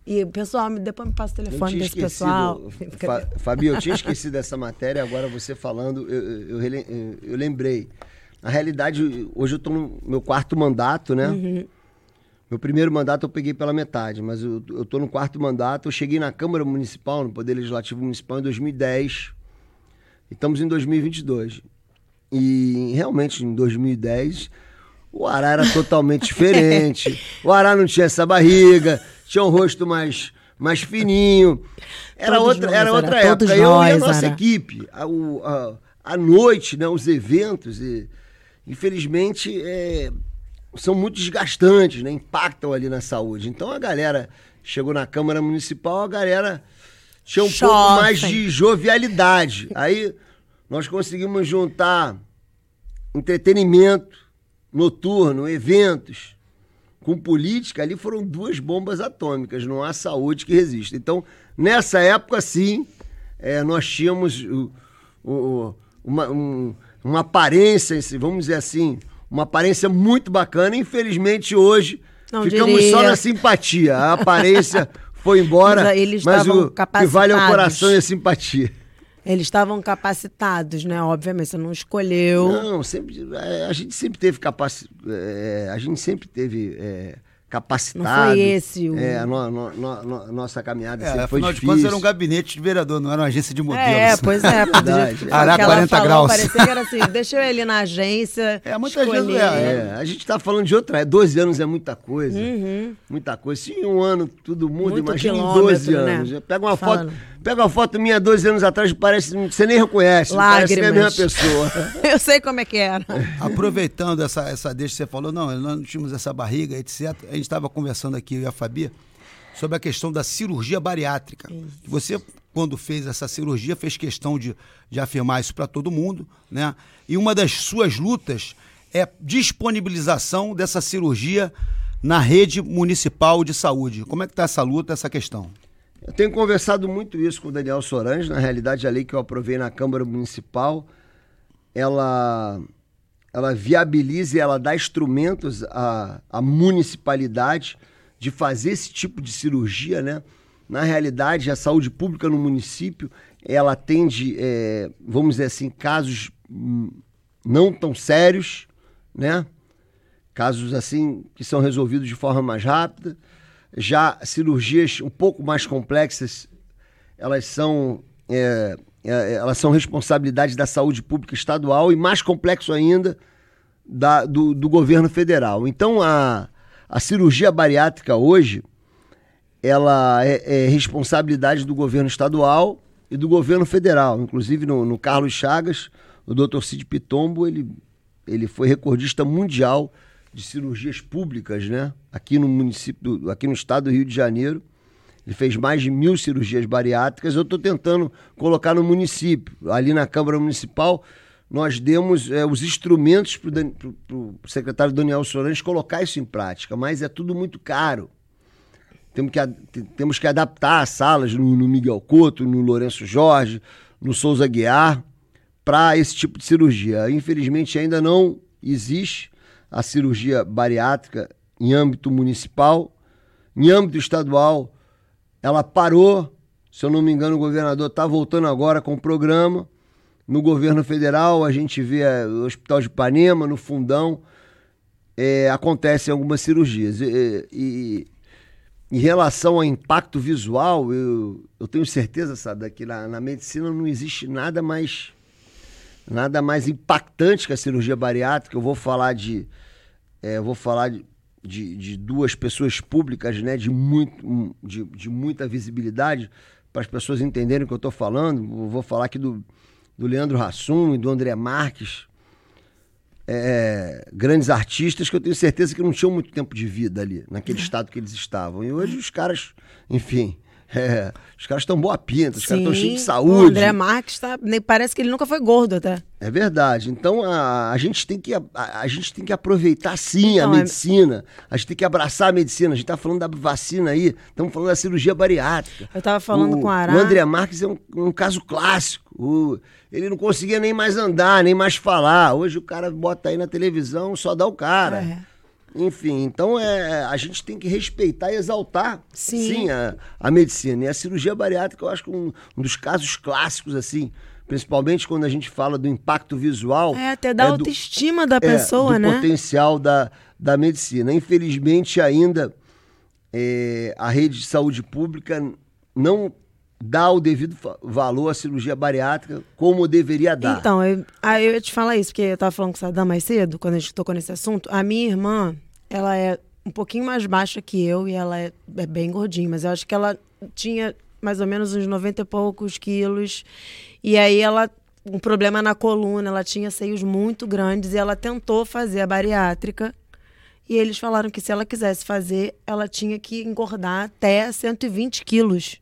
E, pessoal, depois me passa o telefone desse pessoal. Fa Fabio, eu tinha esquecido dessa matéria, agora você falando, eu, eu, eu, lembrei. Na realidade, hoje eu estou no meu quarto mandato, né? Uhum. Meu primeiro mandato eu peguei pela metade, mas eu, tô no quarto mandato. Eu cheguei na Câmara Municipal, no Poder Legislativo Municipal, em 2010. E estamos em 2022. E realmente, em 2010 o Ará era totalmente diferente. O Ará não tinha essa barriga, tinha um rosto mais, mais fininho. Era todos outra, era outra época. Eu nós, e a nossa Ará. equipe, a, a, a, noite, né, os eventos, e, infelizmente, é, são muito desgastantes, né, impactam ali na saúde. Então a galera chegou na Câmara Municipal, a galera tinha um Chofem. pouco mais de jovialidade. Aí nós conseguimos juntar entretenimento noturno, eventos, com política, ali foram duas bombas atômicas, não há saúde que resista. Então, nessa época, sim, é, nós tínhamos o, o, uma, um, uma aparência, vamos dizer assim, uma aparência muito bacana. Infelizmente, hoje, não ficamos diria. só na simpatia. A aparência foi embora, mas, mas o que vale é o coração e a simpatia. Eles estavam capacitados, né? Obviamente, você não escolheu. Não, sempre, é, a gente sempre teve capacidade. É, a gente sempre teve é, capacitado. Não foi esse o... É, a no, no, no, nossa caminhada é, sempre foi difícil. de contas era um gabinete de vereador, não era uma agência de modelos. É, pois é. Ará 40 falou, graus. Parecia que era assim, deixa eu ir na agência É, muita gente... É, é, a gente tá falando de outra... 12 anos é muita coisa. Uhum. Muita coisa. Se em um ano tudo muda, Muito imagina em 12 né? anos. Né? Pega uma Falando. foto... Pega uma foto minha 12 anos atrás, parece você nem reconhece, Lágrimas. parece que é a mesma pessoa. eu sei como é que era. Aproveitando essa, essa deixa que você falou, não, nós não tínhamos essa barriga, etc. A gente estava conversando aqui, eu e a Fabi, sobre a questão da cirurgia bariátrica. Isso. Você, quando fez essa cirurgia, fez questão de, de afirmar isso para todo mundo, né? E uma das suas lutas é disponibilização dessa cirurgia na rede municipal de saúde. Como é que está essa luta, essa questão? Eu tenho conversado muito isso com o Daniel Sorange. Na realidade, a lei que eu aprovei na Câmara Municipal, ela, ela viabiliza e ela dá instrumentos à, à municipalidade de fazer esse tipo de cirurgia, né? Na realidade, a saúde pública no município, ela atende, é, vamos dizer assim, casos não tão sérios, né? casos assim que são resolvidos de forma mais rápida. Já cirurgias um pouco mais complexas, elas são, é, é, elas são responsabilidade da saúde pública estadual e mais complexo ainda da, do, do governo federal. Então a, a cirurgia bariátrica hoje ela é, é, responsabilidade do governo estadual e do governo federal. Inclusive no, no Carlos Chagas, o doutor Cid Pitombo, ele, ele foi recordista mundial de cirurgias públicas, né? Aqui no município, aqui no estado do Rio de Janeiro. Ele fez mais de mil cirurgias bariátricas. Eu estou tentando colocar no município. Ali na Câmara Municipal, nós demos é, os instrumentos para o secretário Daniel Sorange colocar isso em prática, mas é tudo muito caro. Temos que, temos que adaptar as salas no, no Miguel Couto, no Lourenço Jorge, no Souza Guiar, para esse tipo de cirurgia. Infelizmente, ainda não existe a cirurgia bariátrica em âmbito municipal. Em âmbito estadual, ela parou. Se eu não me engano, o governador está voltando agora com o programa. No governo federal, a gente vê é, o Hospital de Ipanema, no Fundão, é, acontecem algumas cirurgias. E, e, em relação ao impacto visual, eu, eu tenho certeza, sabe, que na, na medicina não existe nada mais nada mais impactante que a cirurgia bariátrica. Eu vou falar de é, eu vou falar de, de, de, duas pessoas públicas, né, de, muito, de, de muita visibilidade para as pessoas entenderem o que eu estou falando. Eu vou falar aqui do, do Leandro Hassum e do André Marques, é, grandes artistas que eu tenho certeza que não tinham muito tempo de vida ali, naquele estado que eles estavam. E hoje os caras, enfim, é, os caras estão boa pinta, os Sim, caras estão cheios de saúde. O André Marques tá, parece que ele nunca foi gordo até. É verdade. Então a, a gente tem que a, a, gente tem que aproveitar sim então, a é medicina. A gente tem que abraçar a medicina. A gente está falando da vacina aí, estamos falando da cirurgia bariátrica. Eu estava falando o, com o Ará. O André Marques é um, um caso clássico. O, ele não conseguia nem mais andar, nem mais falar. Hoje o cara bota aí na televisão, só dá o cara. É. Enfim, então é, a gente tem que respeitar e exaltar, sim, sim a, a, medicina. E a cirurgia bariátrica, eu acho que um, um, dos casos clássicos, assim, principalmente quando a gente fala do impacto visual. É, até da é autoestima do, da pessoa, é, do né? potencial da, da medicina. Infelizmente, ainda é, a rede de saúde pública não dá o devido valor à cirurgia bariátrica como deveria dar. Então, eu, aí eu ia te falar isso, porque eu estava falando com o Sadam mais cedo, quando a gente tocou nesse assunto. A minha irmã, ela é um pouquinho mais baixa que eu e ela é, é bem gordinha, mas eu acho que ela tinha mais ou menos uns 90 e poucos quilos. E aí ela um problema na coluna, ela tinha seios muito grandes e ela tentou fazer a bariátrica. E eles falaram que se ela quisesse fazer, ela tinha que engordar até 120 quilos.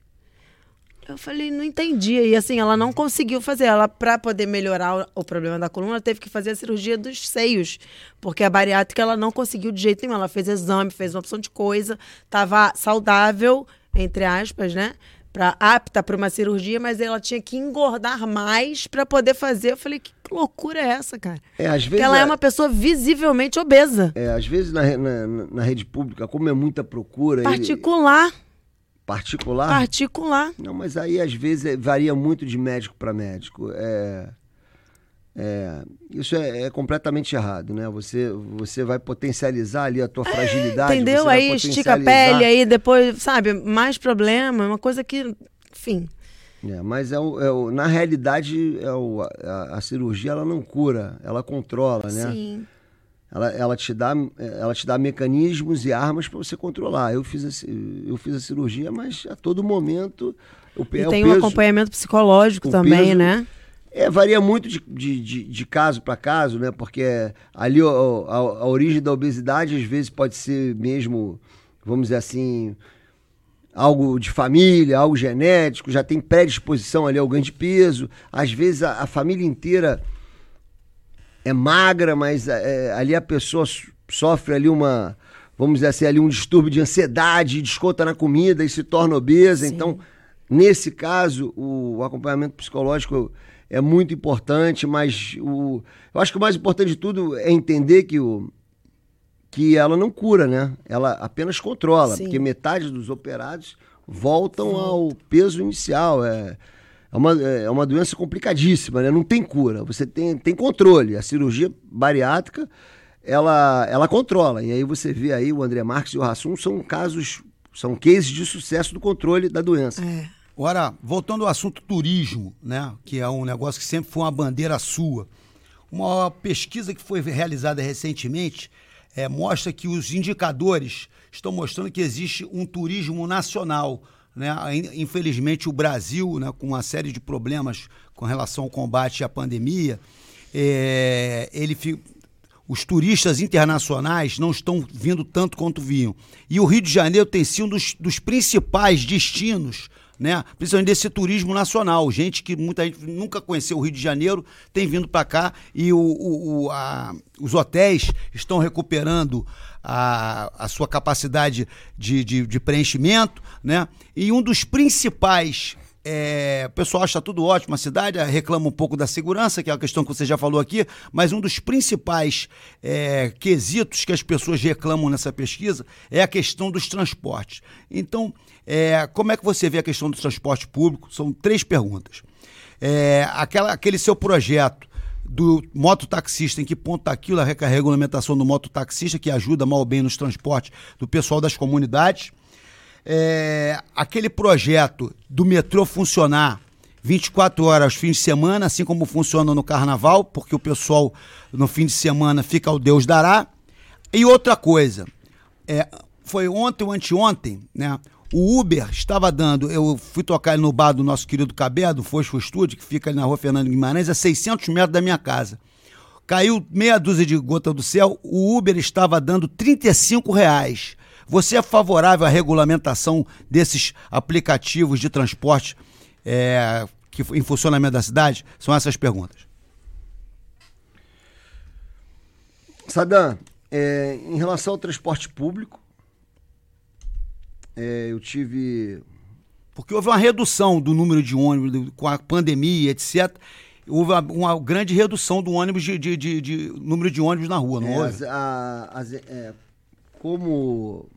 Eu falei, não entendi. E assim, ela não conseguiu fazer. Ela, para poder melhorar o, o, problema da coluna, teve que fazer a cirurgia dos seios. Porque a bariátrica ela não conseguiu de jeito nenhum. Ela fez exame, fez uma opção de coisa, estava saudável, entre aspas, né? Pra, apta para uma cirurgia, mas ela tinha que engordar mais para poder fazer. Eu falei, que loucura é essa, cara? É, às vezes. Porque ela é... é uma pessoa visivelmente obesa. É, às vezes na, na, na rede pública, como é muita procura. Particular. Ele Particular? Particular. Não, mas aí às vezes é, varia muito de médico para médico. É, é, isso é, é, completamente errado, né? Você, você vai potencializar ali a tua é, fragilidade. Entendeu? Aí estica a pele, aí depois, sabe, mais problema, é uma coisa que, enfim. É, mas é o, é o, na realidade é o, a, a cirurgia ela não cura, ela controla, né? Sim. Ela, ela, te dá, ela te dá mecanismos e armas para você controlar. Eu fiz, a, eu fiz a cirurgia, mas a todo momento. O, e é tem o peso, um acompanhamento psicológico também, peso, né? É, varia muito de, de, de, de caso para caso, né? Porque ali a, a, a, origem da obesidade às vezes pode ser mesmo, vamos dizer assim, algo de família, algo genético, já tem predisposição ali ao ganho de peso. Às vezes a, a família inteira é magra, mas é, ali a pessoa sofre ali uma, vamos dizer assim, ali um distúrbio de ansiedade, desconta na comida e se torna obesa. Sim. Então, nesse caso, o, o, acompanhamento psicológico é muito importante, mas o, eu acho que o mais importante de tudo é entender que o que ela não cura, né? Ela apenas controla, Sim. porque metade dos operados voltam Sim. ao peso inicial. É, é uma, é uma doença complicadíssima, né? Não tem cura. Você tem, tem controle. A cirurgia bariátrica ela, ela controla. E aí você vê aí o André Marques e o Rassum são casos, são cases de sucesso do controle da doença. É. Agora, voltando ao assunto turismo, né, que é um negócio que sempre foi uma bandeira sua. Uma pesquisa que foi realizada recentemente é, mostra que os indicadores estão mostrando que existe um turismo nacional. Né? Infelizmente, o Brasil, né, com uma série de problemas com relação ao combate à pandemia, é, ele os turistas internacionais não estão vindo tanto quanto vinham. E o Rio de Janeiro tem sido um dos, dos principais destinos né? Principalmente desse turismo nacional. Gente que muita gente nunca conheceu o Rio de Janeiro tem vindo para cá e o, o, o a, os hotéis estão recuperando a, a sua capacidade de, de, de preenchimento, né? E um dos principais é, o pessoal acha tudo ótimo, a cidade reclama um pouco da segurança, que é a questão que você já falou aqui, mas um dos principais é, quesitos que as pessoas reclamam nessa pesquisa é a questão dos transportes. Então, é, como é que você vê a questão do transporte público? São três perguntas. É, aquela, aquele seu projeto do mototaxista, em que ponto está aquilo, a regulamentação do mototaxista, que ajuda mal ou bem nos transportes do pessoal das comunidades é, aquele projeto do metrô funcionar 24 horas fins de semana, assim como funciona no carnaval, porque o pessoal no fim de semana fica ao Deus dará. E outra coisa, é, foi ontem ou anteontem, né? O Uber estava dando, eu fui tocar no bar do nosso querido Cabé, do Fosfo Estúdio, que fica ali na rua Fernando Guimarães, a 600 metros da minha casa. Caiu meia dúzia de gota do céu, o Uber estava dando 35 reais. Você é favorável à regulamentação desses aplicativos de transporte é, que, em funcionamento da cidade? São essas perguntas. Sadam, é, em relação ao transporte público, é, eu tive. Porque houve uma redução do número de ônibus com a pandemia, etc. Houve uma, grande redução do ônibus de, de, de, de, número de ônibus na rua, não é? As, a, as, é, como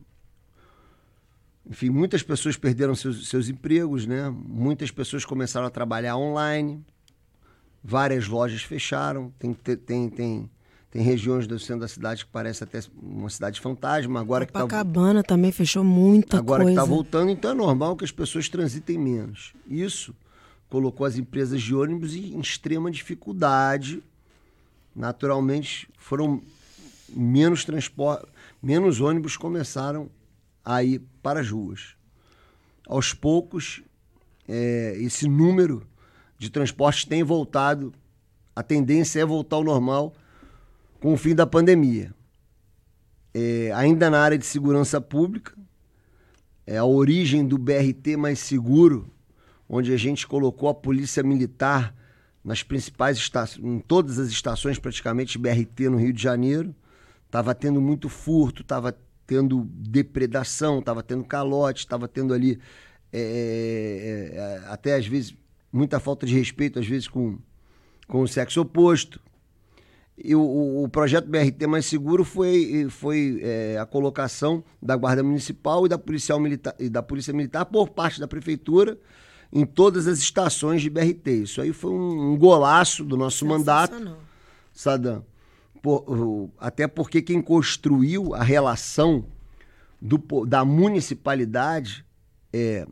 enfim, muitas pessoas perderam seus, seus empregos, né? Muitas pessoas começaram a trabalhar online, várias lojas fecharam, tem, tem, tem, tem regiões do centro da cidade que parece até uma cidade fantasma. Agora que tá Copacabana tá, também fechou muita agora coisa. Agora que está voltando, então é normal que as pessoas transitem menos. Isso colocou as empresas de ônibus em extrema dificuldade. Naturalmente, foram menos transporte, menos ônibus começaram a ir para as ruas. Aos poucos, é, esse número de transportes tem voltado, a tendência é voltar ao normal com o fim da pandemia. É, ainda na área de segurança pública, é a origem do BRT mais seguro, onde a gente colocou a polícia militar nas principais estações, em todas as estações praticamente BRT no Rio de Janeiro. Estava tendo muito furto, estava tendo depredação, estava tendo calote, estava tendo ali é, é, é, até às vezes muita falta de respeito, às vezes com, com o sexo oposto. E o, o projeto BRT Mais Seguro foi, foi é, a colocação da Guarda Municipal e da, Policial Militar, e da Polícia Militar por parte da Prefeitura em todas as estações de BRT. Isso aí foi um, um golaço do nosso mandato, Sadam por, até porque quem construiu a relação do, da municipalidade é,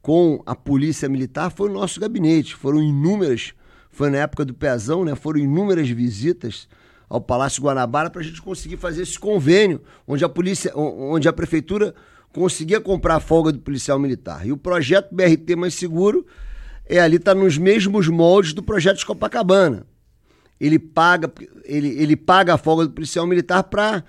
com a polícia militar foi o nosso gabinete. Foram inúmeras, foi na época do Pezão, né? Foram inúmeras visitas ao Palácio Guanabara para a gente conseguir fazer esse convênio, onde a polícia, onde a prefeitura conseguia comprar a folga do policial militar. E o projeto BRT Mais Seguro é ali está nos mesmos moldes do projeto de Copacabana ele paga, ele, ele paga a folga do policial militar para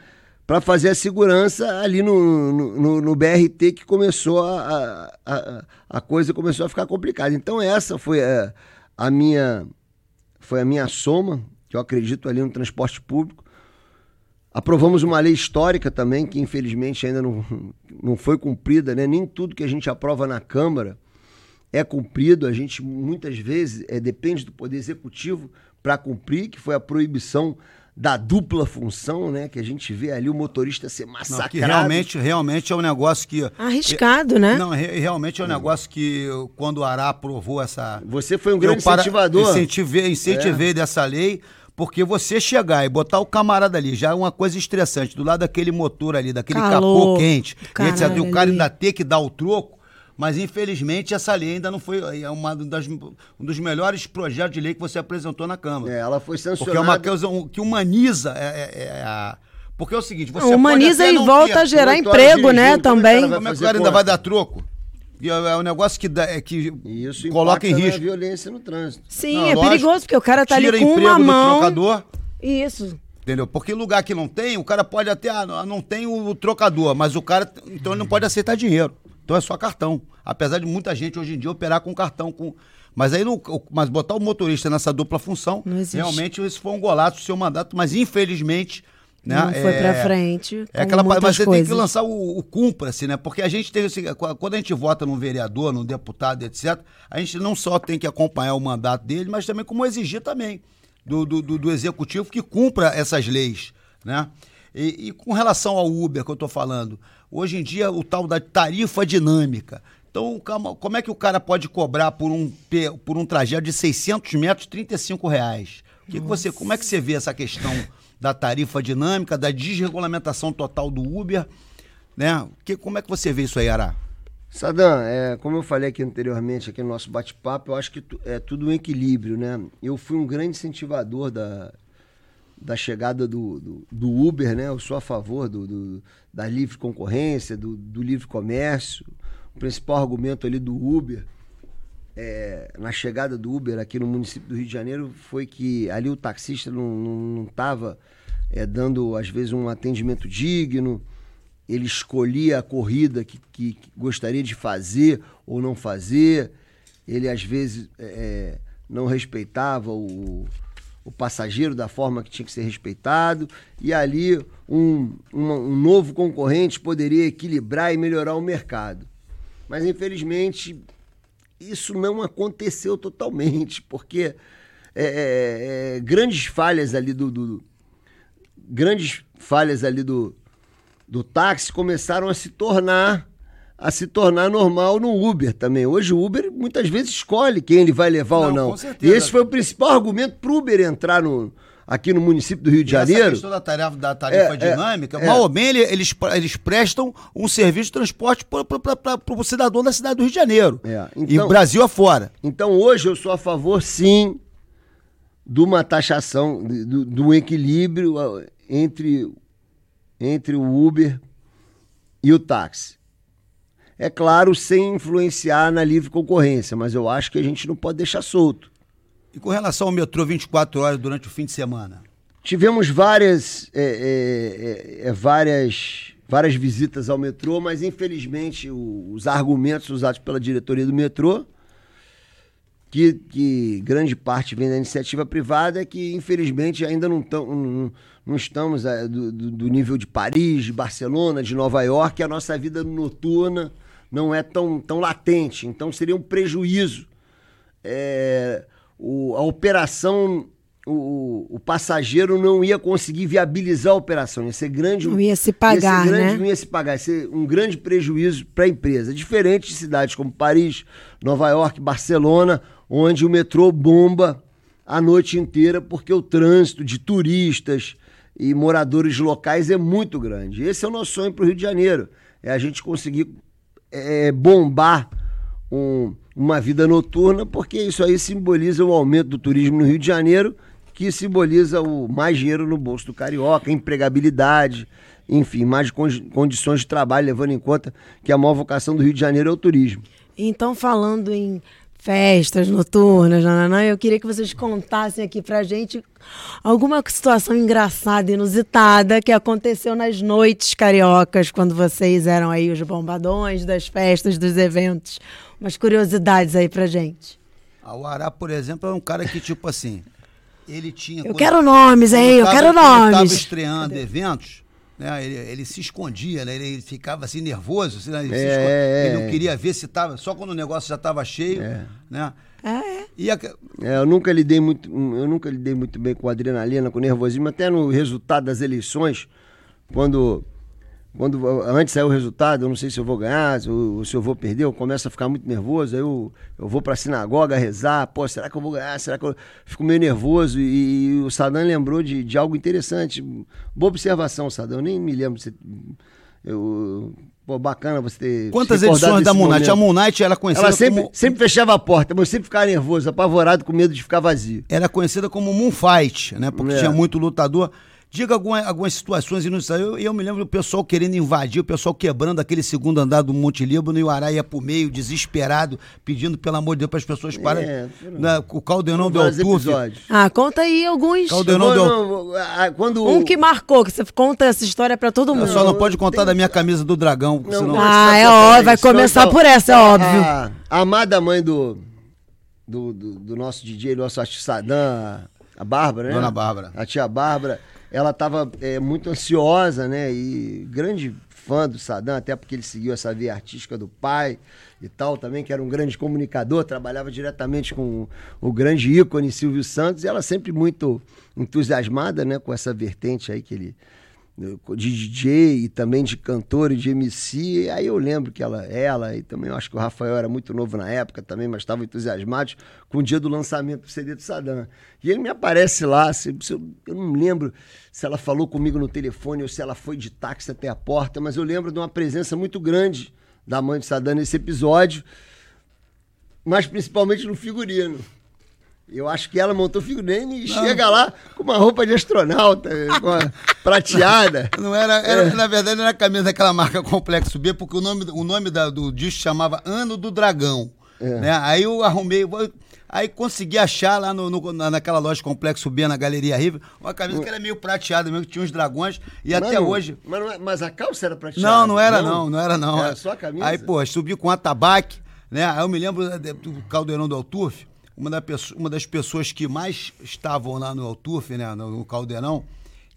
para fazer a segurança ali no, no, no, BRT que começou a, a, a coisa começou a ficar complicada. Então essa foi a, a minha foi a minha soma, que eu acredito ali no transporte público. Aprovamos uma lei histórica também, que infelizmente ainda não, não foi cumprida, né? Nem tudo que a gente aprova na Câmara é cumprido. A gente muitas vezes é, depende do Poder Executivo para cumprir, que foi a proibição da dupla função, né? Que a gente vê ali o motorista ser massacrado. Não, que realmente, realmente é um negócio que. Arriscado, é, né? Não, realmente é um negócio que quando o Ará aprovou essa. Você foi um grande incentivador. Incentivei, incentivei é. dessa lei, Porque você chegar e botar o camarada ali já é uma coisa estressante, do lado daquele motor ali, daquele Calor, capô quente, etc. E o cara ainda ter que dar o troco. Mas infelizmente essa lei ainda não foi. É uma das, um dos melhores projetos de lei que você apresentou na Câmara. É, ela foi Porque é uma sancionada. coisa que humaniza. É, é- é a... Porque é o seguinte, você Não, humaniza e volta ter- a gerar emprego, né, dirigindo, como é que também. Como é que o cara ainda conta? vai dar troco? É, é um negócio que, dá, é que isso coloca em impacta risco. violência no trânsito. Sim, Não, é lógico. perigoso, porque o cara tá ali com emprego uma do mão. trocador. Isso. Entendeu? Porque lugar que não tem, o cara pode até. Ah, não- não tem o trocador, mas o cara. Então ele não pode aceitar dinheiro. Então é só cartão. Apesar de muita gente hoje em dia operar com cartão. Com... Mas aí não. o- Mas botar o motorista nessa dupla função, realmente isso foi um golaço do seu mandato, mas infelizmente. Né, Não foi é- frente. É aquela mas você coisas. tem que lançar o, o cumpra-se, né? Porque a gente tem esse, quando a gente vota num vereador, num deputado, etc., a gente não só tem que acompanhar o mandato dele, mas também como exigir também do, do, do- do executivo que cumpra essas leis, né? E, e com relação ao Uber que eu tô falando, hoje em dia o tal da tarifa dinâmica. Então, como é que o cara pode cobrar por um, por um trajeto de 600 metros 35 reais? Que que você, como é que você vê essa questão da tarifa dinâmica, da desregulamentação total do Uber? Né? Que, como é que você vê isso aí, Ará? Sadam, é, como eu falei aqui anteriormente, aqui no nosso bate-papo, eu acho que tu- é tudo um equilíbrio, né? Eu fui um grande incentivador da, da chegada do, do, do Uber, né? Eu sou a favor do, do- da livre concorrência, do, do livre comércio. O principal argumento ali do Uber, é, na chegada do Uber aqui no município do Rio de Janeiro, foi que ali o taxista não estava dando, às vezes, um atendimento digno ele escolhia a corrida que, que- que gostaria de fazer ou não fazer, ele às vezes é, não respeitava o, o passageiro da forma que tinha que ser respeitado, e ali um, uma- um novo concorrente poderia equilibrar e melhorar o mercado. Mas infelizmente isso não aconteceu totalmente, porque é, é, é, grandes falhas ali do, do- grandes falhas ali do, do táxi começaram a se tornar a se tornar normal no Uber também. Hoje o Uber muitas vezes escolhe quem ele vai levar ou Não, não. com certeza. E esse foi o principal argumento para o Uber entrar no, aqui no município do Rio de E Essa Janeiro. questão da tarifa, da tarifa É, é, dinâmica, é. mal ou bem, ele- eles, eles prestam um serviço de transporte para o cidadão da cidade do Rio de Janeiro. É, e então- o Brasil afora. Então hoje eu sou a favor, sim, de uma taxação, de, do- um equilíbrio ah, entre, entre o Uber e o táxi. É claro, sem influenciar na livre concorrência, mas eu acho que a gente não pode deixar solto. E com relação ao metrô 24 horas durante o fim de semana? Tivemos várias, é, é, é, é, várias, várias visitas ao metrô, mas infelizmente o- os argumentos usados pela diretoria do metrô, que, que grande parte vem da iniciativa privada, é que infelizmente ainda não, tão, não, não estamos é, do, do- do nível de Paris, de Barcelona, de Nova York, a nossa vida noturna não é tão, tão latente. Então seria um prejuízo é, o- a operação, o, o passageiro não ia conseguir viabilizar a operação. Ia ser grande. Não ia se pagar, ia grande, né? Não ia se pagar. Ia ser um grande prejuízo para a empresa. Diferente de cidades como Paris, Nova York, Barcelona, onde o metrô bomba a noite inteira porque o trânsito de turistas e moradores locais é muito grande. Esse é o nosso sonho para o Rio de Janeiro. É a gente conseguir é, bombar um- uma vida noturna, porque isso aí simboliza o aumento do turismo no Rio de Janeiro, que simboliza o mais dinheiro no bolso do carioca, empregabilidade, enfim, mais condi- condições de trabalho, levando em conta que a maior vocação do Rio de Janeiro é o turismo. Então, falando em festas noturnas, nananã, eu queria que vocês contassem aqui pra gente alguma situação engraçada, inusitada, que aconteceu nas noites cariocas, quando vocês eram aí os bombadões das festas, dos eventos. Umas curiosidades aí pra gente. Ah, O Ará, por exemplo, é um cara que, tipo assim, ele tinha. Eu quero nomes, hein? Eu quando quero quando nomes. Estava estreando eventos, né? Ele, ele se escondia, né? Ele ficava assim nervoso, assim, né? ele, se É, é, ele é. não queria ver se tava. Só quando o negócio já estava cheio, né? É, é. E a- É, eu nunca lidei muito, eu nunca lidei muito bem com adrenalina, com nervosismo, até no resultado das eleições, quando quando antes sair o resultado, eu não sei se eu vou ganhar, se eu, se eu vou perder, eu começo a ficar muito nervoso, aí eu, eu vou pra sinagoga rezar, pô, será que eu vou ganhar? Será que eu fico meio nervoso? E, e o Sadam lembrou de, de algo interessante. Boa observação, Sadam, eu nem me lembro. Se, eu, pô, bacana você ter. Quantas edições da Moon Knight? A Moon Knight era conhecida Ela sempre, como. sempre fechava a porta, mas eu sempre ficava nervoso, apavorado, com medo de ficar vazio. Era conhecida como Moonfight, né? Porque É. tinha muito lutador. Diga alguma, algumas situações inusitadas. Eu, eu me lembro do pessoal querendo invadir, o pessoal quebrando aquele segundo andar do Monte Líbano e o Ará ia pro meio, desesperado, pedindo, pelo amor de Deus, para as pessoas pararem. É, Na- o Caldeirão Alturf. episódios. Ah, conta aí alguns. Caldeirão deu- ah, quando Um que marcou, que você conta essa história pra todo mundo. Só não pode contar da minha camisa do dragão, Não, senão. não, Ah, é óbvio, vai começar então, por essa, é óbvio. A, a amada mãe do, do, do, do nosso DJ, nosso artista Sadam, a Bárbara, né? Dona Bárbara. A tia Bárbara, ela estava muito ansiosa, né? E grande fã do Sadam, até porque ele seguiu essa via artística do pai e tal também, que era um grande comunicador, trabalhava diretamente com o grande ícone Silvio Santos, e ela sempre muito entusiasmada, né, com essa vertente aí que ele de DJ e também de cantor e de MC. Aí eu lembro que ela, ela e também eu acho que o Rafael era muito novo na época também, mas estavam entusiasmados com o dia do lançamento do CD do Sadam. E ele me aparece lá, eu, não lembro se ela falou comigo no telefone ou se ela foi de táxi até a porta, mas eu lembro de uma presença muito grande da mãe de Sadam nesse episódio, mas principalmente no figurino. Eu acho que ela montou figurino e chega lá com uma roupa de astronauta, prateada. Não era, era- É. na verdade, não era a camisa daquela marca Complexo B, porque o nome, o nome da- do disco chamava Ano do Dragão. É. Né? Aí eu arrumei, aí consegui achar lá no, no- na- naquela loja Complexo B, na Galeria River, uma camisa que era meio prateada mesmo, que tinha uns dragões, e até Mano, hoje. Mas, não é- mas a calça era prateada? Não, não era não, não era não. Era só a camisa? Aí, pô, subi com atabaque, né? Aí eu me lembro do Caldeirão do Alturf, uma, da uma das pessoas que mais estavam lá no Alturf, né, no, no Caldeirão,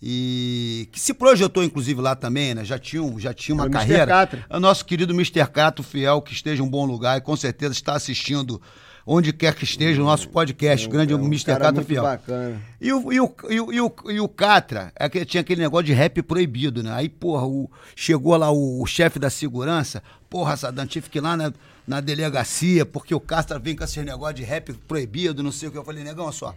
e que se projetou inclusive lá também, né? Já tinha, já tinha uma Mr. carreira. Catra. É o nosso querido Mr. Cato Fiel, que esteja em um bom lugar e com certeza está assistindo onde quer que esteja o nosso podcast, o grande é um Mr. muito Fiel. bacana. E o, e, o, e, o, e, o, e o Catra, é que tinha aquele negócio de rap proibido, né? Aí, porra, o, chegou lá o, o chefe da segurança, porra, Sadam, tive que ir lá na, na delegacia, porque o Catra vem com esse negócio de rap proibido, não sei o que. Eu falei, negão, só,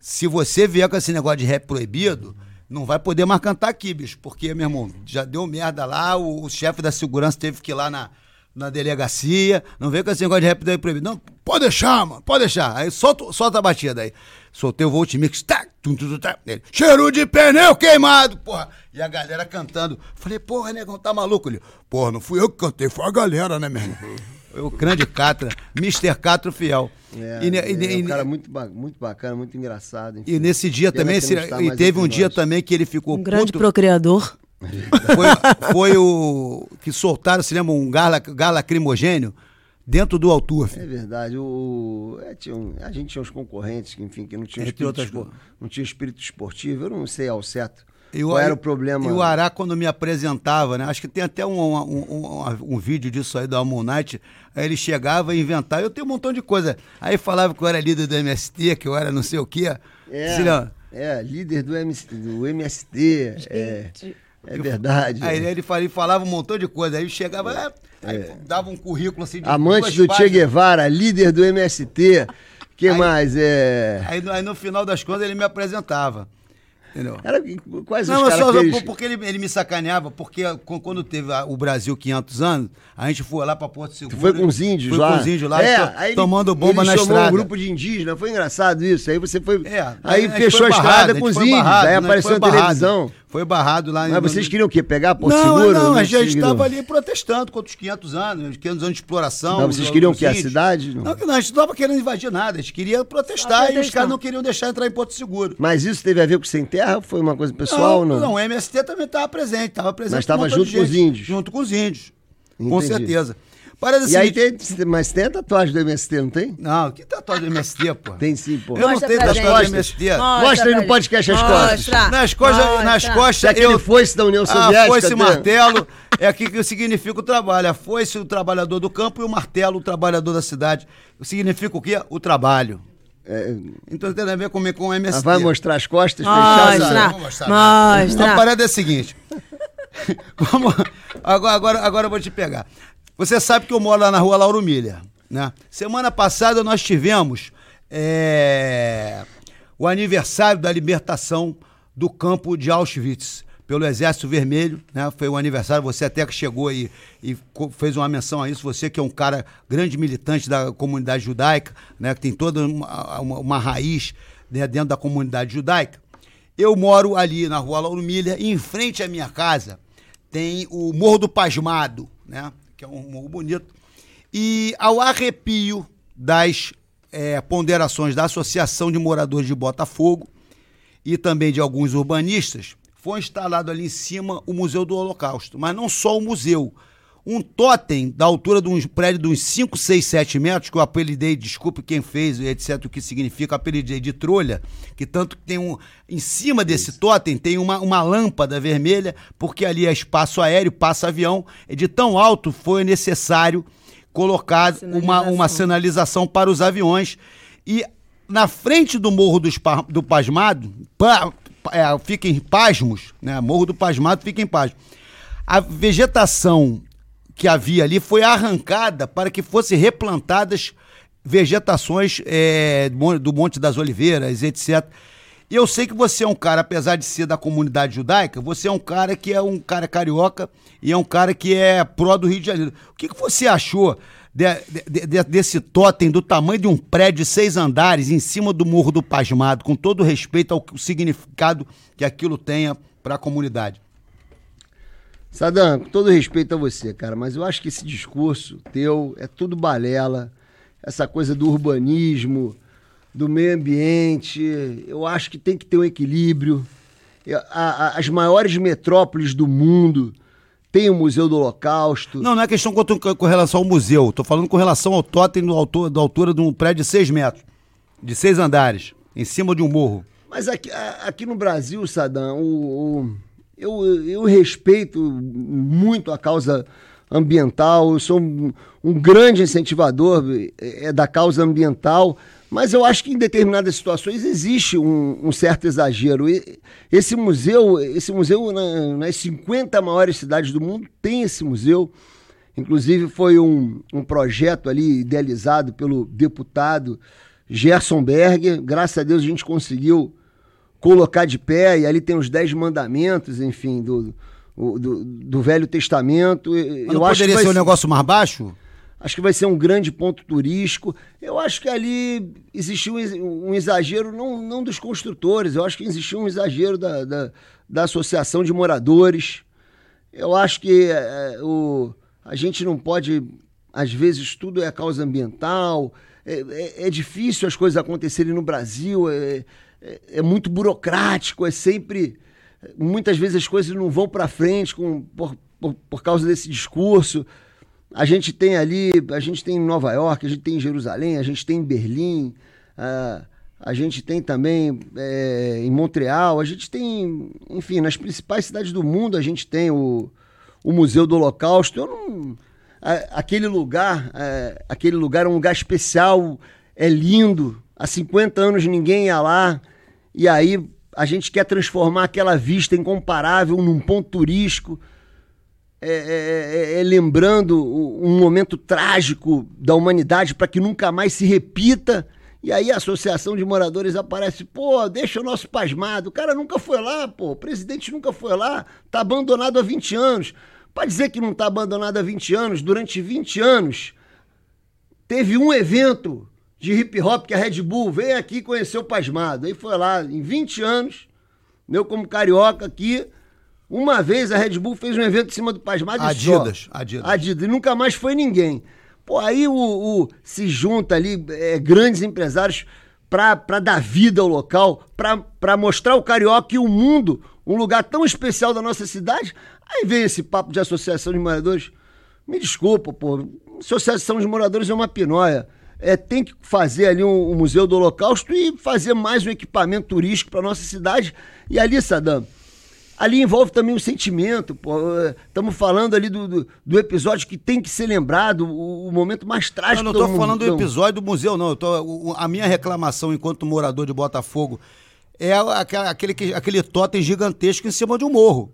se você vier com esse negócio de rap proibido, não vai poder mais cantar aqui, bicho, porque, meu irmão, já deu merda lá, o, o chefe da segurança teve que ir lá na, na delegacia, não vem com esse negócio de rap proibido. Não, pode deixar, mano, pode deixar. Aí solta, solta a batida aí. Soltei o Volt Mix, tá, tum, tum, tum, tá, ele, cheiro de pneu queimado, porra. E a galera cantando. Falei, porra, negão, tá maluco? Ele, porra, não fui eu que cantei, foi a galera, né, meu irmão? O grande Catra, Mr. Catro Fiel. É, E ne- é, e ne- um e- cara muito, ba- muito bacana, muito engraçado. enfim. e nesse dia Pena também, se- e mais teve um entre dia nós. também que ele ficou Um grande puto. procriador. Foi, foi o que soltaram, se lembra, um gás lac- gás lacrimogênio dentro do Alturf. É verdade. O, é, tinha um- a gente tinha uns concorrentes que, enfim, que não tinham Entre espírito, não tinha espírito esportivo. Eu não sei ao certo E o- qual era o problema. E o Ará, quando me apresentava, né? Acho que tem até um, um, um- um vídeo disso aí do Amon Night. Aí ele chegava e inventava. Eu tenho um montão de coisa. Aí falava que eu era líder do MST, que eu era não sei o quê. É, é, líder do, MC, do MST. É, é verdade. Aí ele falava, ele falava um montão de coisa. Aí chegava, é, aí dava um currículo assim de Amante do Che páginas. Guevara, líder do MST. que Aí- mais? É... Aí, no- aí no final das contas ele me apresentava. Entendeu? Era, quais Não, os mas só porque ele, ele me sacaneava, porque qu- quando teve a- o Brasil 500 anos, a gente foi lá pra Porto Seguro. Tu foi com os índios lá? com os índios lá, é, aí ele- tomando bomba na chamou estrada. um grupo de indígenas, foi engraçado isso. Aí você foi. É, aí a gente fechou foi a barrado, estrada a com os foi índios. barrado, aí apareceu Foi na barrado. televisão. Foi barrado lá Mas vocês queriam o quê? Pegar Porto não, Seguro? Não, a gente estava ali protestando contra os 500 anos, os 500 anos de exploração. Mas vocês queriam o quê? A cidade? Não, que não, a gente não estava querendo invadir nada, a gente queria protestar Só e os caras não queriam deixar entrar em Porto Seguro. Mas isso teve a ver com Sem Terra? Foi uma coisa pessoal ou não? não, o MST também estava presente, estava presente. Mas com tava montão de junto com os índios. Junto com os índios. Com Entendi. certeza. E aí tem, mas tem a tatuagem do MST, não tem? Não, que tatuagem do MST, pô? Tem sim, pô. Eu não Mostra tenho pra tatuagem do. MST. Mostra aí no podcast as costas. Mostra. Nas costas, nas Mostra. costas Se aquele foice da União Ah, Soviética. foice e tem- martelo é aqui que significa o trabalho. A foice, o trabalhador do campo, e o martelo, o trabalhador da cidade. Significa o quê? O trabalho. É, Então tem a ver com, com o ah, MST. vai mostrar as costas Mostra. Não nada. Mostra. A parada é a seguinte. Vamos, agora, agora, agora eu vou te pegar. Você sabe que eu moro lá na rua Lauro Miller, né? Semana passada nós tivemos é, o aniversário da libertação do campo de Auschwitz pelo Exército Vermelho, né? Foi o aniversário, você até que chegou aí e fez uma menção a isso, você que é um cara grande militante da comunidade judaica, né? Que tem toda uma, uma, uma raiz né? dentro da comunidade judaica. Eu moro ali na rua Lauro Milha em frente à minha casa tem o Morro do Pasmado, né? Que é um morro bonito. E ao arrepio das é, ponderações da Associação de Moradores de Botafogo e também de alguns urbanistas, foi instalado ali em cima o Museu do Holocausto. Mas não só o museu. Um totem da altura de um prédio de uns 5, 6, 7 metros, que eu apelidei, desculpe quem fez, etc., o que significa, apelidei de trolha, que tanto tem um. Em cima desse totem tem uma, uma lâmpada vermelha, porque ali é espaço aéreo, passa avião, e de tão alto foi necessário colocar uma, uma sinalização para os aviões. E na frente do Morro do, do Pasmado, pa, é, fica em pasmos, né? Morro do Pasmado fica em pasmos. A vegetação que havia ali foi arrancada para que fossem replantadas vegetações é, do Monte das Oliveiras, etc. Eu sei que você é um cara, apesar de ser da comunidade judaica, você é um cara que é um cara carioca e é um cara que é pró do Rio de Janeiro. O que, que você achou de, de, de, desse totem do tamanho de um prédio de seis andares em cima do Morro do Pasmado, com todo respeito ao significado que aquilo tenha para a comunidade? Sadam, com todo respeito a você, cara, mas eu acho que esse discurso teu é tudo balela, essa coisa do urbanismo, do meio ambiente, eu acho que tem que ter um equilíbrio. As maiores metrópoles do mundo tem o Museu do Holocausto. Não, não é questão com, relação ao museu. Estou falando com relação ao totem da altura de um prédio de 6 metros, de seis andares, em cima de um morro. Mas aqui, aqui no Brasil, Sadam, o, o, eu, eu respeito muito a causa ambiental, eu sou um, um grande incentivador é, da causa ambiental, mas eu acho que em determinadas situações existe um, um certo exagero. E esse museu, esse museu na, nas 50 maiores cidades do mundo tem esse museu. Inclusive foi um, um projeto ali idealizado pelo deputado Gerson Berger. Graças a Deus a gente conseguiu colocar de pé, e ali tem os Dez Mandamentos, enfim, do, do, do Velho Testamento. Mas eu acho poderia que ser um negócio mais baixo? Acho que vai ser um grande ponto turístico. Eu acho que ali existiu um exagero, não, não dos construtores, eu acho que existiu um exagero da, da, da associação de moradores. Eu acho que é, o, a gente não pode, às vezes, tudo é causa ambiental. É, é, é difícil as coisas acontecerem no Brasil, é, é, muito burocrático, é sempre. Muitas vezes as coisas não vão para frente com, por, por, por causa desse discurso. A gente tem ali, a gente tem em Nova York, a gente tem em Jerusalém, a gente tem em Berlim, uh, a gente tem também é, em Montreal, a gente tem, enfim, nas principais cidades do mundo a gente tem o, o Museu do Holocausto. Eu não, aquele lugar, é, aquele lugar é um lugar especial, é lindo. Há 50 anos ninguém ia lá e aí a gente quer transformar aquela vista incomparável num ponto turístico. É, é, é, é, lembrando um momento trágico da humanidade para que nunca mais se repita. E aí a associação de moradores aparece, pô, deixa o nosso pasmado. O cara nunca foi lá, pô, o presidente nunca foi lá, tá abandonado há 20 anos. Para dizer que não tá abandonado há 20 anos, durante 20 anos, teve um evento de hip hop que a Red Bull veio aqui conhecer o pasmado. Aí foi lá, em 20 anos, eu como carioca aqui, uma vez a Red Bull fez um evento em cima do Pasmado Adidas, só. Adidas. Adidas. E nunca mais foi ninguém. Pô, aí o, o se junta ali é, grandes empresários para dar vida ao local, para mostrar o carioca e o mundo um lugar tão especial da nossa cidade. Aí vem esse papo de associação de moradores. Me desculpa, pô. Associação de moradores é uma pinóia. É, tem que fazer ali um, um museu do Holocausto e fazer mais um equipamento turístico para nossa cidade. E ali, Sadam, ali envolve também o sentimento, Estamos falando ali do, do, do, episódio que tem que ser lembrado, o, o momento mais trágico Eu não estou falando do episódio do museu, não. Tô, a minha reclamação enquanto morador de Botafogo é aquele, aquele totem gigantesco em cima de um morro.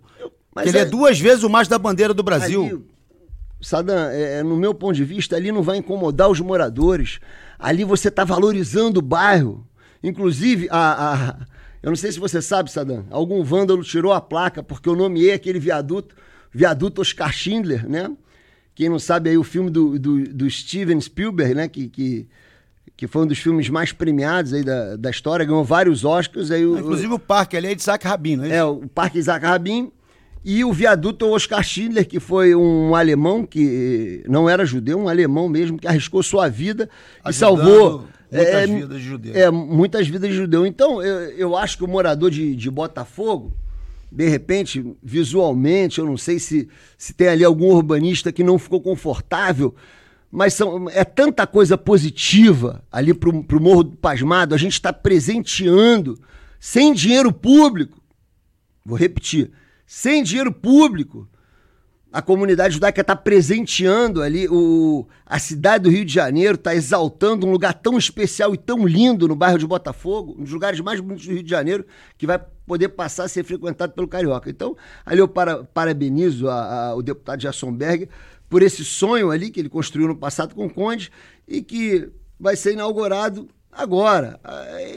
Mas ele é, é duas vezes o mais da bandeira do Brasil. Ali, Sadam, é, é, no meu ponto de vista, ali não vai incomodar os moradores. Ali você está valorizando o bairro. Inclusive, a, a, eu não sei se você sabe, Sadam, algum vândalo tirou a placa porque eu nomeei aquele viaduto, viaduto Oscar Schindler, né? Quem não sabe aí o filme do, do, do Steven Spielberg, né? Que, que, que foi um dos filmes mais premiados aí da, da história, ganhou vários Oscars. Aí o, Inclusive o parque ali é de Isaac Rabin, não é isso? É, o Parque Isaac Rabin. E o viaduto Oscar Schindler, que foi um alemão que não era judeu, um alemão mesmo, que arriscou sua vida Ajudando e salvou. Muitas é, vidas de judeu. É, muitas vidas de judeu. Então, eu, eu acho que o morador de, de Botafogo, de repente, visualmente, eu não sei se, se tem ali algum urbanista que não ficou confortável, mas são, é tanta coisa positiva ali para o Morro do Pasmado, a gente está presenteando, sem dinheiro público, vou repetir, sem dinheiro público. A comunidade judaica está presenteando ali, o, a cidade do Rio de Janeiro está exaltando um lugar tão especial e tão lindo no bairro de Botafogo, um dos lugares mais bonitos do Rio de Janeiro, que vai poder passar a ser frequentado pelo Carioca. Então, ali eu para, parabenizo a, a, o deputado Jassonberg por esse sonho ali que ele construiu no passado com o Conde e que vai ser inaugurado agora.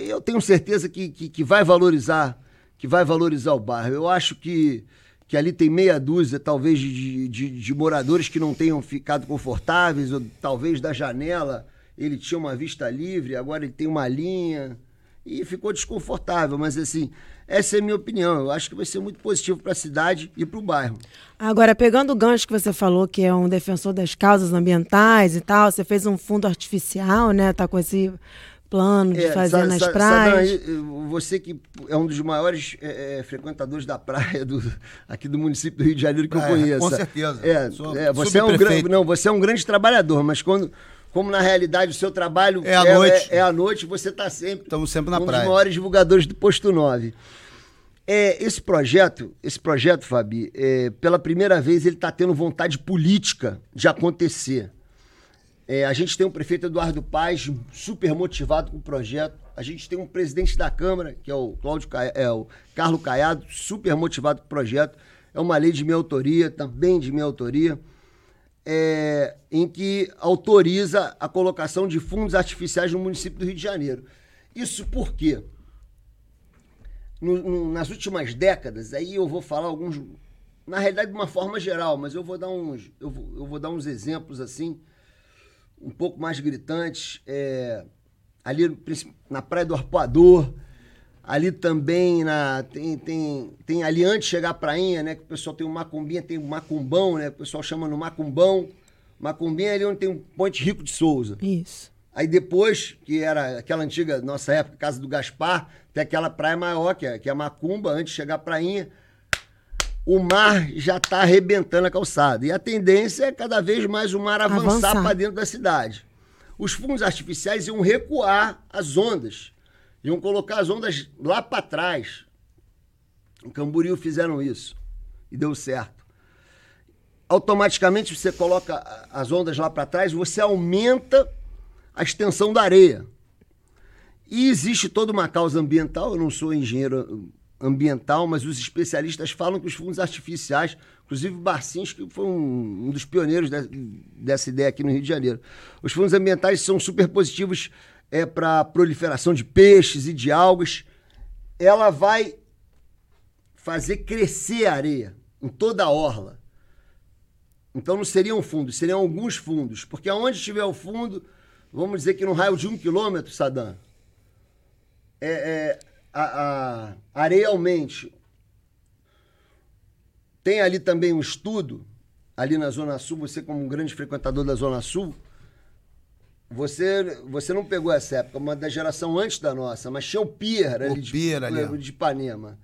Eu tenho certeza que, que, que vai valorizar que vai valorizar o bairro. Eu acho que, que ali tem meia dúzia, talvez, de, de, de moradores que não tenham ficado confortáveis, ou talvez da janela ele tinha uma vista livre, agora ele tem uma linha e ficou desconfortável. Mas assim, essa é a minha opinião. Eu acho que vai ser muito positivo para a cidade e para o bairro. Agora, pegando o gancho que você falou, que é um defensor das causas ambientais e tal, você fez um fundo artificial, né? Tá com esse plano de é, fazer sa, nas sa, praias. você que é um dos maiores é, é, frequentadores da praia do, aqui do município do Rio de Janeiro que eu conheço. Com certeza. É, é você é um grande, não, você é um grande trabalhador, mas quando como na realidade o seu trabalho é à é, noite, é, à noite você está sempre, Estamos sempre na um praia. dos maiores divulgadores do Posto 9. É, esse projeto, esse projeto, Fabi, é, pela primeira vez ele está tendo vontade política de acontecer. É, a gente tem um prefeito Eduardo Paz, super motivado com o projeto. A gente tem um presidente da Câmara, que é o, Cláudio, é o Carlos Caiado, super motivado com o projeto. É uma lei de minha autoria, também de minha autoria, é, em que autoriza a colocação de fundos artificiais no município do Rio de Janeiro. Isso por quê? No, no, nas últimas décadas, aí eu vou falar alguns, na realidade de uma forma geral, mas eu vou dar uns, eu vou, eu vou dar uns exemplos assim um pouco mais gritantes, é, ali na Praia do Arpoador, ali também na, tem, tem, tem ali antes de chegar à prainha, né, que o pessoal tem um macumbinha, tem um macumbão, né, o pessoal chama no macumbão, macumbinha é ali onde tem um Ponte Rico de Souza. Isso. Aí depois, que era aquela antiga, nossa época, Casa do Gaspar, tem aquela praia maior, que é, que é a Macumba, antes de chegar à prainha, o mar já está arrebentando a calçada. E a tendência é cada vez mais o mar avançar, para dentro da cidade. Os fundos artificiais iam recuar as ondas, iam colocar as ondas lá para trás. Em Camboriú fizeram isso e deu certo. Automaticamente você coloca as ondas lá para trás, você aumenta a extensão da areia. E existe toda uma causa ambiental, eu não sou engenheiro ambiental, mas os especialistas falam que os fundos artificiais, inclusive Barcins, que foi um, um dos pioneiros de, dessa ideia aqui no Rio de Janeiro, os fundos ambientais são super positivos é, para proliferação de peixes e de algas. Ela vai fazer crescer a areia em toda a orla. Então não seriam fundos, seriam alguns fundos, porque aonde tiver o fundo, vamos dizer que no raio de um quilômetro, Sadam, é, é a, a arealmente. Tem ali também um estudo, ali na Zona Sul, você como um grande frequentador da Zona Sul, você, você não pegou essa época, uma da geração antes da nossa, mas tinha o pier o ali, pier de, ali de Ipanema.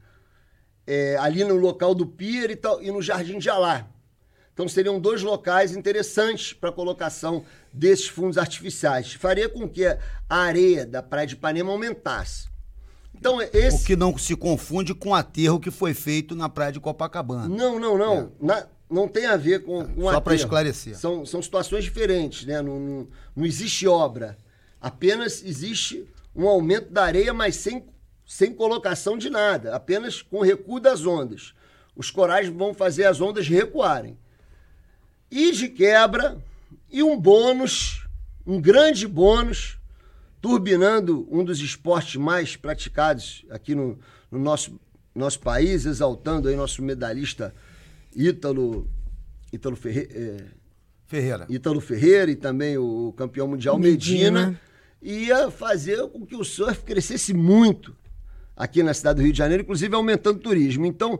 É, ali no local do pier e, tal, e no Jardim de Alá. Então seriam dois locais interessantes para a colocação desses fundos artificiais. Faria com que a areia da Praia de Ipanema aumentasse. Então, esse... O que não se confunde com o aterro que foi feito na praia de Copacabana. Não, não, não. É. Na, não tem a ver com, com Só para esclarecer. São, são situações diferentes, né? Não, não, não, existe obra. Apenas existe um aumento da areia, mas sem, sem colocação de nada. Apenas com recuo das ondas. os corais vão fazer as ondas recuarem. E de quebra, e um bônus, um grande bônus, turbinando um dos esportes mais praticados aqui no, no nosso, nosso país, exaltando aí nosso medalhista Ítalo, Ítalo Ferre, é, Ferreira. Ítalo Ferreira e também o campeão mundial Medina. Medina. ia fazer com que o surf crescesse muito aqui na cidade do Rio de Janeiro, inclusive aumentando o turismo. Então,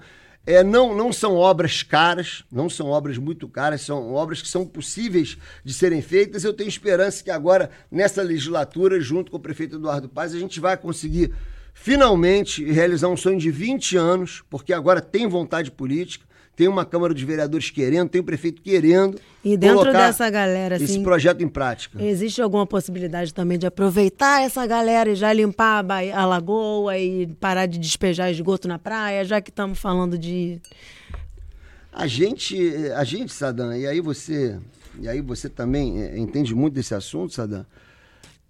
é, não, não são obras caras, não são obras muito caras, são obras que são possíveis de serem feitas. Eu tenho esperança que agora, nessa legislatura, junto com o prefeito Eduardo Paz, a gente vai conseguir finalmente realizar um sonho de 20 anos, porque agora tem vontade política, tem uma Câmara dos Vereadores querendo, tem o prefeito querendo. E dentro colocar dessa galera, esse assim, projeto em prática. Existe alguma possibilidade também de aproveitar essa galera e já limpar a, baía- a lagoa e parar de despejar esgoto na praia, já que estamos falando de. A gente, a gente, Sadam, e aí você, e aí você também é, entende muito desse assunto, Sadam.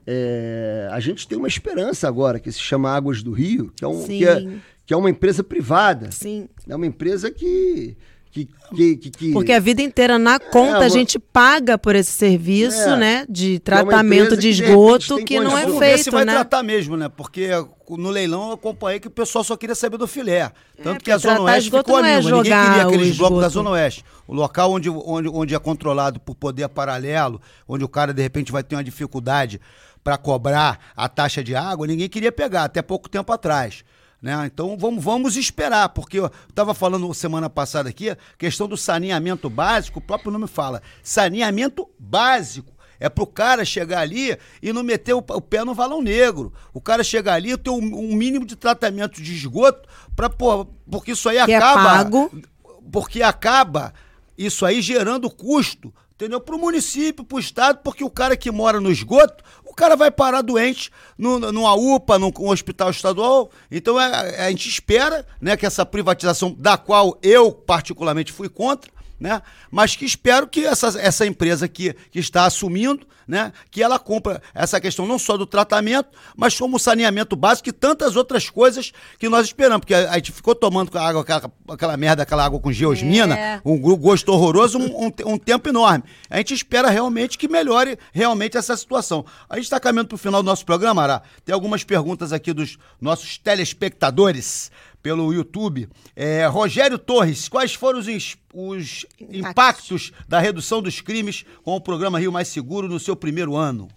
É, a gente tem uma esperança agora que se chama Águas do Rio, que é, um, que é. Que é uma empresa privada. Sim. É uma empresa que. que, que, que- que- Porque a vida inteira na conta uma- a gente paga por esse serviço, É. né? De Que é tratamento empresa de que, esgoto tem que não é. Vamos ver se feito, vai né? tratar mesmo, né? Porque no leilão eu acompanhei que o pessoal só queria saber do filé. Tanto que a É, porque Zona Oeste ficou não é anima. Ninguém queria o aqueles blocos da. Zona Oeste. O local onde, onde, onde é controlado por poder paralelo, onde o cara de repente vai ter uma dificuldade para cobrar a taxa de água, ninguém queria pegar, até pouco tempo atrás. Né? Então vamos, vamos esperar, porque eu estava falando semana passada aqui, questão do saneamento básico, o próprio nome fala, saneamento básico. É pro cara chegar ali e não meter o, o pé no valão negro. O cara chegar ali e ter um, um mínimo de tratamento de esgoto para porque isso aí Que é acaba pago. porque acaba isso aí gerando custo, entendeu? Para o município, para o estado, porque o cara que mora no esgoto, o cara vai parar doente no, numa UPA, num, num hospital estadual. Então é- a gente espera né, que essa privatização, da qual eu particularmente fui contra, né? Mas que espero que essa, essa empresa que, que está assumindo, né? Que ela compra essa questão não só do tratamento, mas como o saneamento básico e tantas outras coisas que nós esperamos. Porque a, a gente ficou tomando água, aquela, aquela merda, aquela água com geosmina, É. um gosto horroroso, um, um um tempo enorme. A gente espera realmente que melhore realmente essa situação. A gente está caminhando para o final do nosso programa, Ará. Tem algumas perguntas aqui dos nossos telespectadores pelo YouTube. É, Rogério Torres, quais foram os, os impactos da redução dos crimes com o programa Rio Mais Seguro no seu primeiro ano?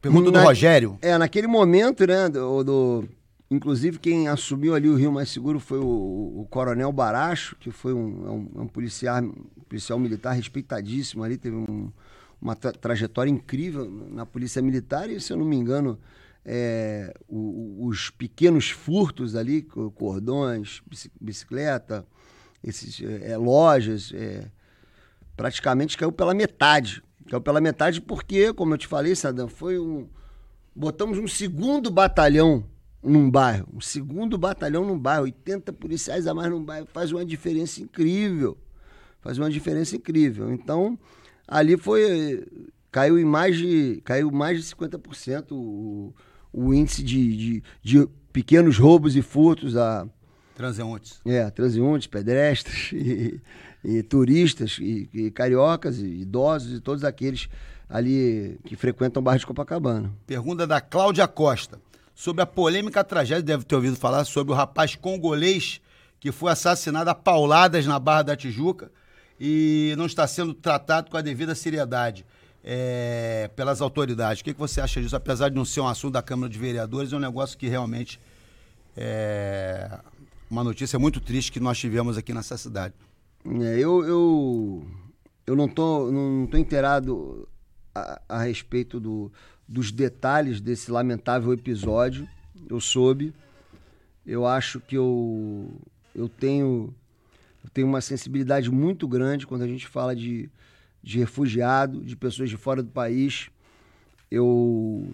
Pergunta do Na- Rogério. É, naquele momento, né, do, do- inclusive quem assumiu ali o Rio Mais Seguro foi o, o Coronel Baracho, que foi um, é um, é um policial, policial militar respeitadíssimo ali, teve um- uma tra- trajetória incrível na Polícia Militar e, se eu não me engano, é, o- os pequenos furtos ali, co- cordões, bici- bicicleta, esses, é, é, lojas, é, praticamente caiu pela metade. Caiu pela metade porque, como eu te falei, Sadam, foi um. Botamos um segundo batalhão num bairro. Um segundo batalhão num bairro. 80 policiais a mais num bairro. Faz uma diferença incrível. Faz uma diferença incrível. Então, ali foi. Caiu em mais de. Caiu mais de 50% o, o índice de, de, de pequenos roubos e furtos a, Transeuntes. é, transeuntes, pedestres e, e turistas e, e cariocas e idosos e todos aqueles ali que frequentam o bairro de Copacabana. Pergunta da Cláudia Costa. Sobre a polêmica tragédia, deve ter ouvido falar sobre o rapaz congolês que foi assassinado a pauladas na Barra da Tijuca e não está sendo tratado com a devida seriedade é, pelas autoridades. O que, que você acha disso? Apesar de não ser um assunto da Câmara de Vereadores, é um negócio que realmente é uma notícia muito triste que nós tivemos aqui nessa cidade. É, eu, eu, eu não tô, não tô inteirado a, a respeito do, dos detalhes desse lamentável episódio. Eu soube. Eu acho que eu, eu tenho eu tenho uma sensibilidade muito grande quando a gente fala de, de refugiado, de pessoas de fora do país. Eu,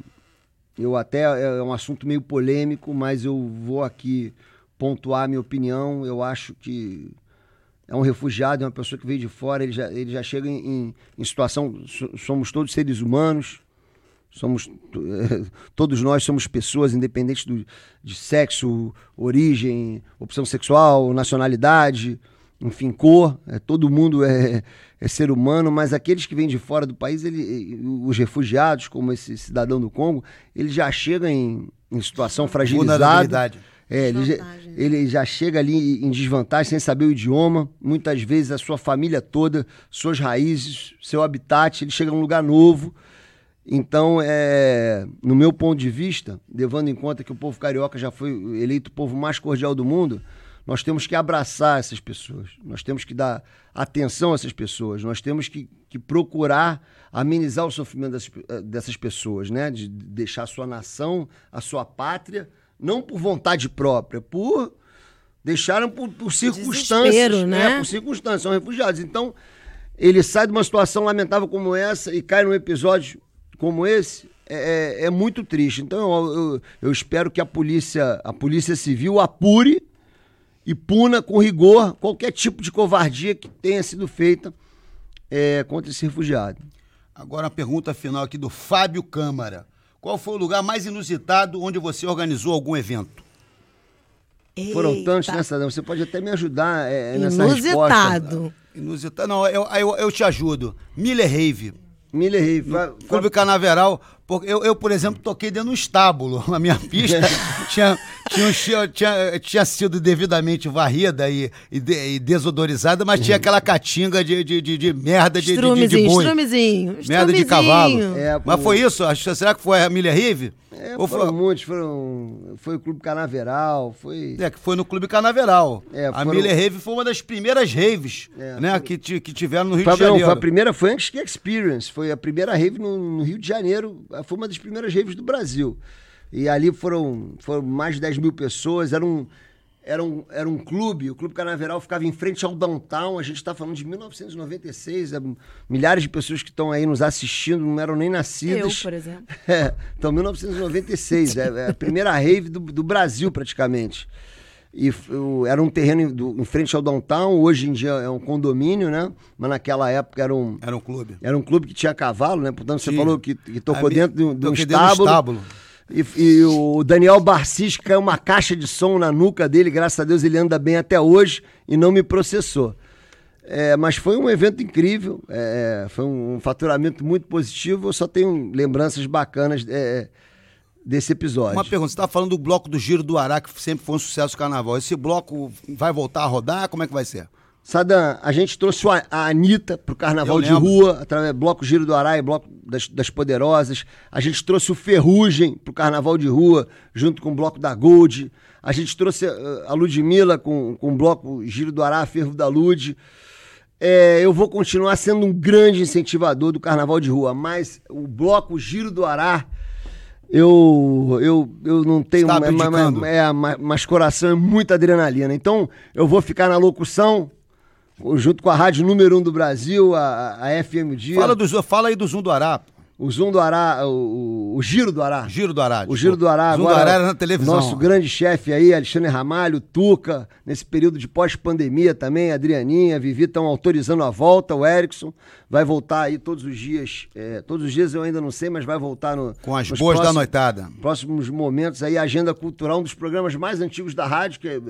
eu até é um assunto meio polêmico, mas eu vou aqui pontuar a minha opinião. Eu acho que é um refugiado, é uma pessoa que veio de fora, ele já, ele já chega em, em, situação. so- Somos todos seres humanos, Somos todos nós somos pessoas independentes do, de sexo, origem, opção sexual, nacionalidade, enfim, cor. É, todo mundo é, é ser humano, mas aqueles que vêm de fora do país, ele, os refugiados, como esse cidadão do Congo, ele já chega em, em situação fragilizada. É, ele, já, ele já chega ali em desvantagem, sem saber o idioma. Muitas vezes a sua família toda, suas raízes, seu habitat, ele chega num lugar novo. Então, é, no meu ponto de vista, levando em conta que o povo carioca já foi eleito o povo mais cordial do mundo, nós temos que abraçar essas pessoas, nós temos que dar atenção a essas pessoas, nós temos que, que procurar amenizar o sofrimento dessas, dessas pessoas, né? de deixar a sua nação, a sua pátria, não por vontade própria, por deixaram por, por circunstâncias, né? né? Por circunstâncias, são refugiados. Então, ele sai de uma situação lamentável como essa e cai num episódio como esse é, é, é muito triste. Então eu, eu, eu, espero que a polícia, a polícia civil apure e puna com rigor qualquer tipo de covardia que tenha sido feita é, contra esse refugiado. Agora a pergunta final aqui do Fábio Câmara. Qual foi o lugar mais inusitado onde você organizou algum evento? Eita. Foram tantos nessa. Né, você pode até me ajudar é, nessa Inusitado. resposta. Inusitado. Não, eu, eu, eu te ajudo. Miller Rave. Miller Reef. Clube Canaveral. Porque eu, eu, por exemplo, toquei dentro de um estábulo. A minha pista tinha, tinha, tinha, tinha, sido devidamente varrida e, e, de, e, desodorizada, mas tinha aquela catinga de, de, de, de merda de, de, de, boi. Estrumezinho, Merda de cavalo. É, mas foi isso? Será que foi a Miller Rive? É, Ou foram foi... muitos, foram, foi o Clube Canaveral, foi... É, que foi no Clube Canaveral. É, foram... A Miller Rave foi uma das primeiras raves, é, né, foi... que, que tiveram no Rio foi, de Janeiro. Não, foi a primeira, foi antes que Experience, foi a primeira rave no, no Rio de Janeiro, foi uma das primeiras raves do Brasil. E ali foram, foram mais de 10 mil pessoas, era um, era um, era um clube, o Clube Canaveral ficava em frente ao downtown, a gente está falando de 1996, é, milhares de pessoas que estão aí nos assistindo não eram nem nascidas. Eu, por exemplo. É, então, 1996, é, é a primeira rave do, do Brasil, praticamente. E era um terreno do, em frente ao downtown, hoje em dia é um condomínio, né? Mas naquela época era um. Era um clube. Era um clube que tinha cavalo, né? Portanto, você falou que, que tocou dentro de, de um estábulo. estábulo. E, e, o Daniel Barcis caiu uma caixa de som na nuca dele, graças a Deus ele anda bem até hoje e não me processou. É, mas foi um evento incrível, é, foi um, faturamento muito positivo. Eu só tenho lembranças bacanas é, desse episódio. Uma pergunta: você está falando do bloco do Giro do Ará, que sempre foi um sucesso carnaval. Esse bloco vai voltar a rodar? Como é que vai ser? Sadam, a gente trouxe a Anitta pro Carnaval de Rua, através do Bloco Giro do Araia, Bloco das, das, Poderosas. A gente trouxe o Ferrugem pro Carnaval de Rua, junto com o Bloco da Gold. A gente trouxe uh, a Ludmilla com, com o Bloco Giro do Ará, Ferro da Lud. É, eu vou continuar sendo um grande incentivador do Carnaval de Rua, mas o Bloco Giro do Ará, eu, eu, eu não tenho. Está mas, é, coração é muita adrenalina. Então, eu vou ficar na locução junto com a rádio número um do Brasil, a, a FM Dia. Fala, do, fala aí do Zoom do Ará. O Zoom do Ará, o, o Giro do Ará. Giro do Ará. O Giro do Ará. Zoom do Ará era na televisão. Nosso grande chefe aí, Alexandre Ramalho, Tuca, nesse período de pós-pandemia também, Adrianinha, Vivi estão autorizando a volta, o Erickson vai voltar aí todos os dias. É, todos os dias eu ainda não sei, mas vai voltar no. Com as boas próximos, da noitada. Próximos momentos aí, Agenda Cultural, um dos programas mais antigos da rádio, que é,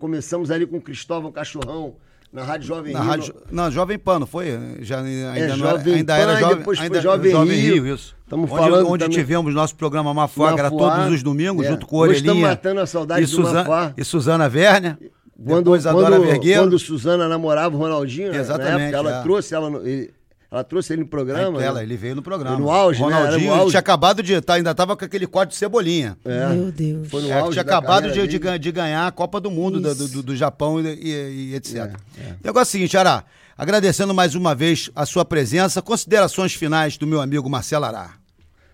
começamos ali com Cristóvão Cachorrão na Rádio Jovem na Rio. Rádio, não, Jovem Pan, não foi? Já, ainda, é, não era, ainda Pan, era Jovem, depois ainda, Jovem, Jovem Rio. Rio. isso. Estamos falando onde também... tivemos nosso programa Mafuá, que era todos os domingos, é. junto com Orelhinha. Hoje estamos matando a saudade e do Suzana, Mafuá. E Suzana Werner. Quando, depois a quando, Dora Vergueiro. Quando Suzana namorava o Ronaldinho, Exatamente, época, ela é. trouxe ela... No, ela trouxe ele no programa. Ela, né? ele veio no programa. No auge, né? Ronaldinho né? auge. tinha acabado de. Tá, ainda tava com aquele código de cebolinha. É. Meu Deus. Foi no é, auge tinha acabado de, de, de, ganhar a Copa do Mundo do, do, do, Japão e, e, e etc. É, é. Negócio é o seguinte, Ará. Agradecendo mais uma vez a sua presença. Considerações finais do meu amigo Marcelo Ará.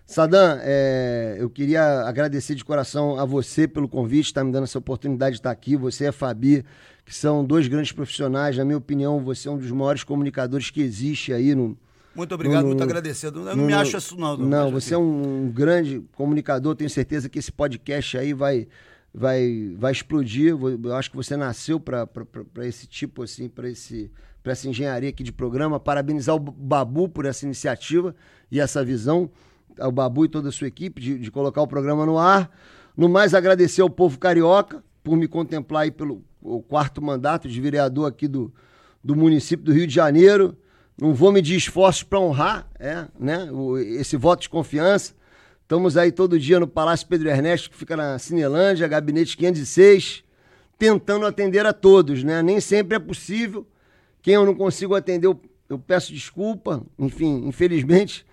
Sadam, é, eu queria agradecer de coração a você pelo convite, está me dando essa oportunidade de estar aqui. Você e a Fabi, que são dois grandes profissionais. Na minha opinião, você é um dos maiores comunicadores que existe aí no, muito obrigado, no, muito agradecido. Eu não me acho isso, não. Não, você é um grande comunicador. Tenho certeza que esse podcast aí vai, vai, vai explodir. Eu acho que você nasceu para esse tipo, assim, para esse para essa engenharia aqui de programa. Parabenizar o Babu por essa iniciativa e essa visão, ao Babu e toda a sua equipe de, de colocar o programa no ar. No mais, agradecer ao povo carioca por me contemplar aí pelo o quarto mandato de vereador aqui do, do município do Rio de Janeiro. Não vou medir esforços para honrar é, né, o, esse voto de confiança. Estamos aí todo dia no Palácio Pedro Ernesto, que fica na Cinelândia, gabinete 506, tentando atender a todos, né? Nem sempre é possível. Quem eu não consigo atender, eu, eu peço desculpa. Enfim, infelizmente,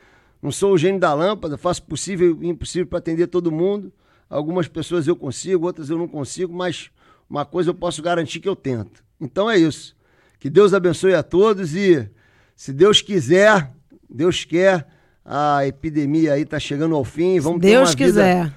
não sou o gênio da lâmpada, faço possível e impossível para atender todo mundo. Algumas pessoas eu consigo, outras eu não consigo, mas uma coisa eu posso garantir que eu tento. Então é isso. Que Deus abençoe a todos e, se Deus quiser, Deus quer a epidemia aí tá chegando ao fim. Vamos Deus ter uma quiser. Vida,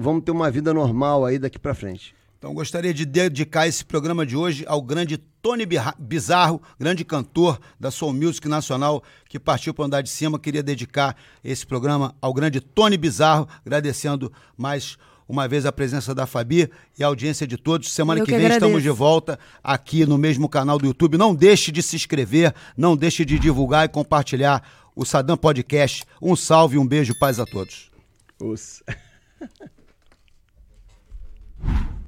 vamos ter uma vida normal aí daqui para frente. Então gostaria de dedicar esse programa de hoje ao grande Tony Bizarro, grande cantor da Soul Music Nacional, que partiu para andar de cima. Queria dedicar esse programa ao grande Tony Bizarro, agradecendo mais uma vez a presença da Fabi e a audiência de todos. Semana que, que, vem agradeço. estamos de volta aqui no mesmo canal do YouTube. Não deixe de se inscrever, não deixe de divulgar e compartilhar o Sadam Podcast. Um salve, um beijo, paz a todos. Os.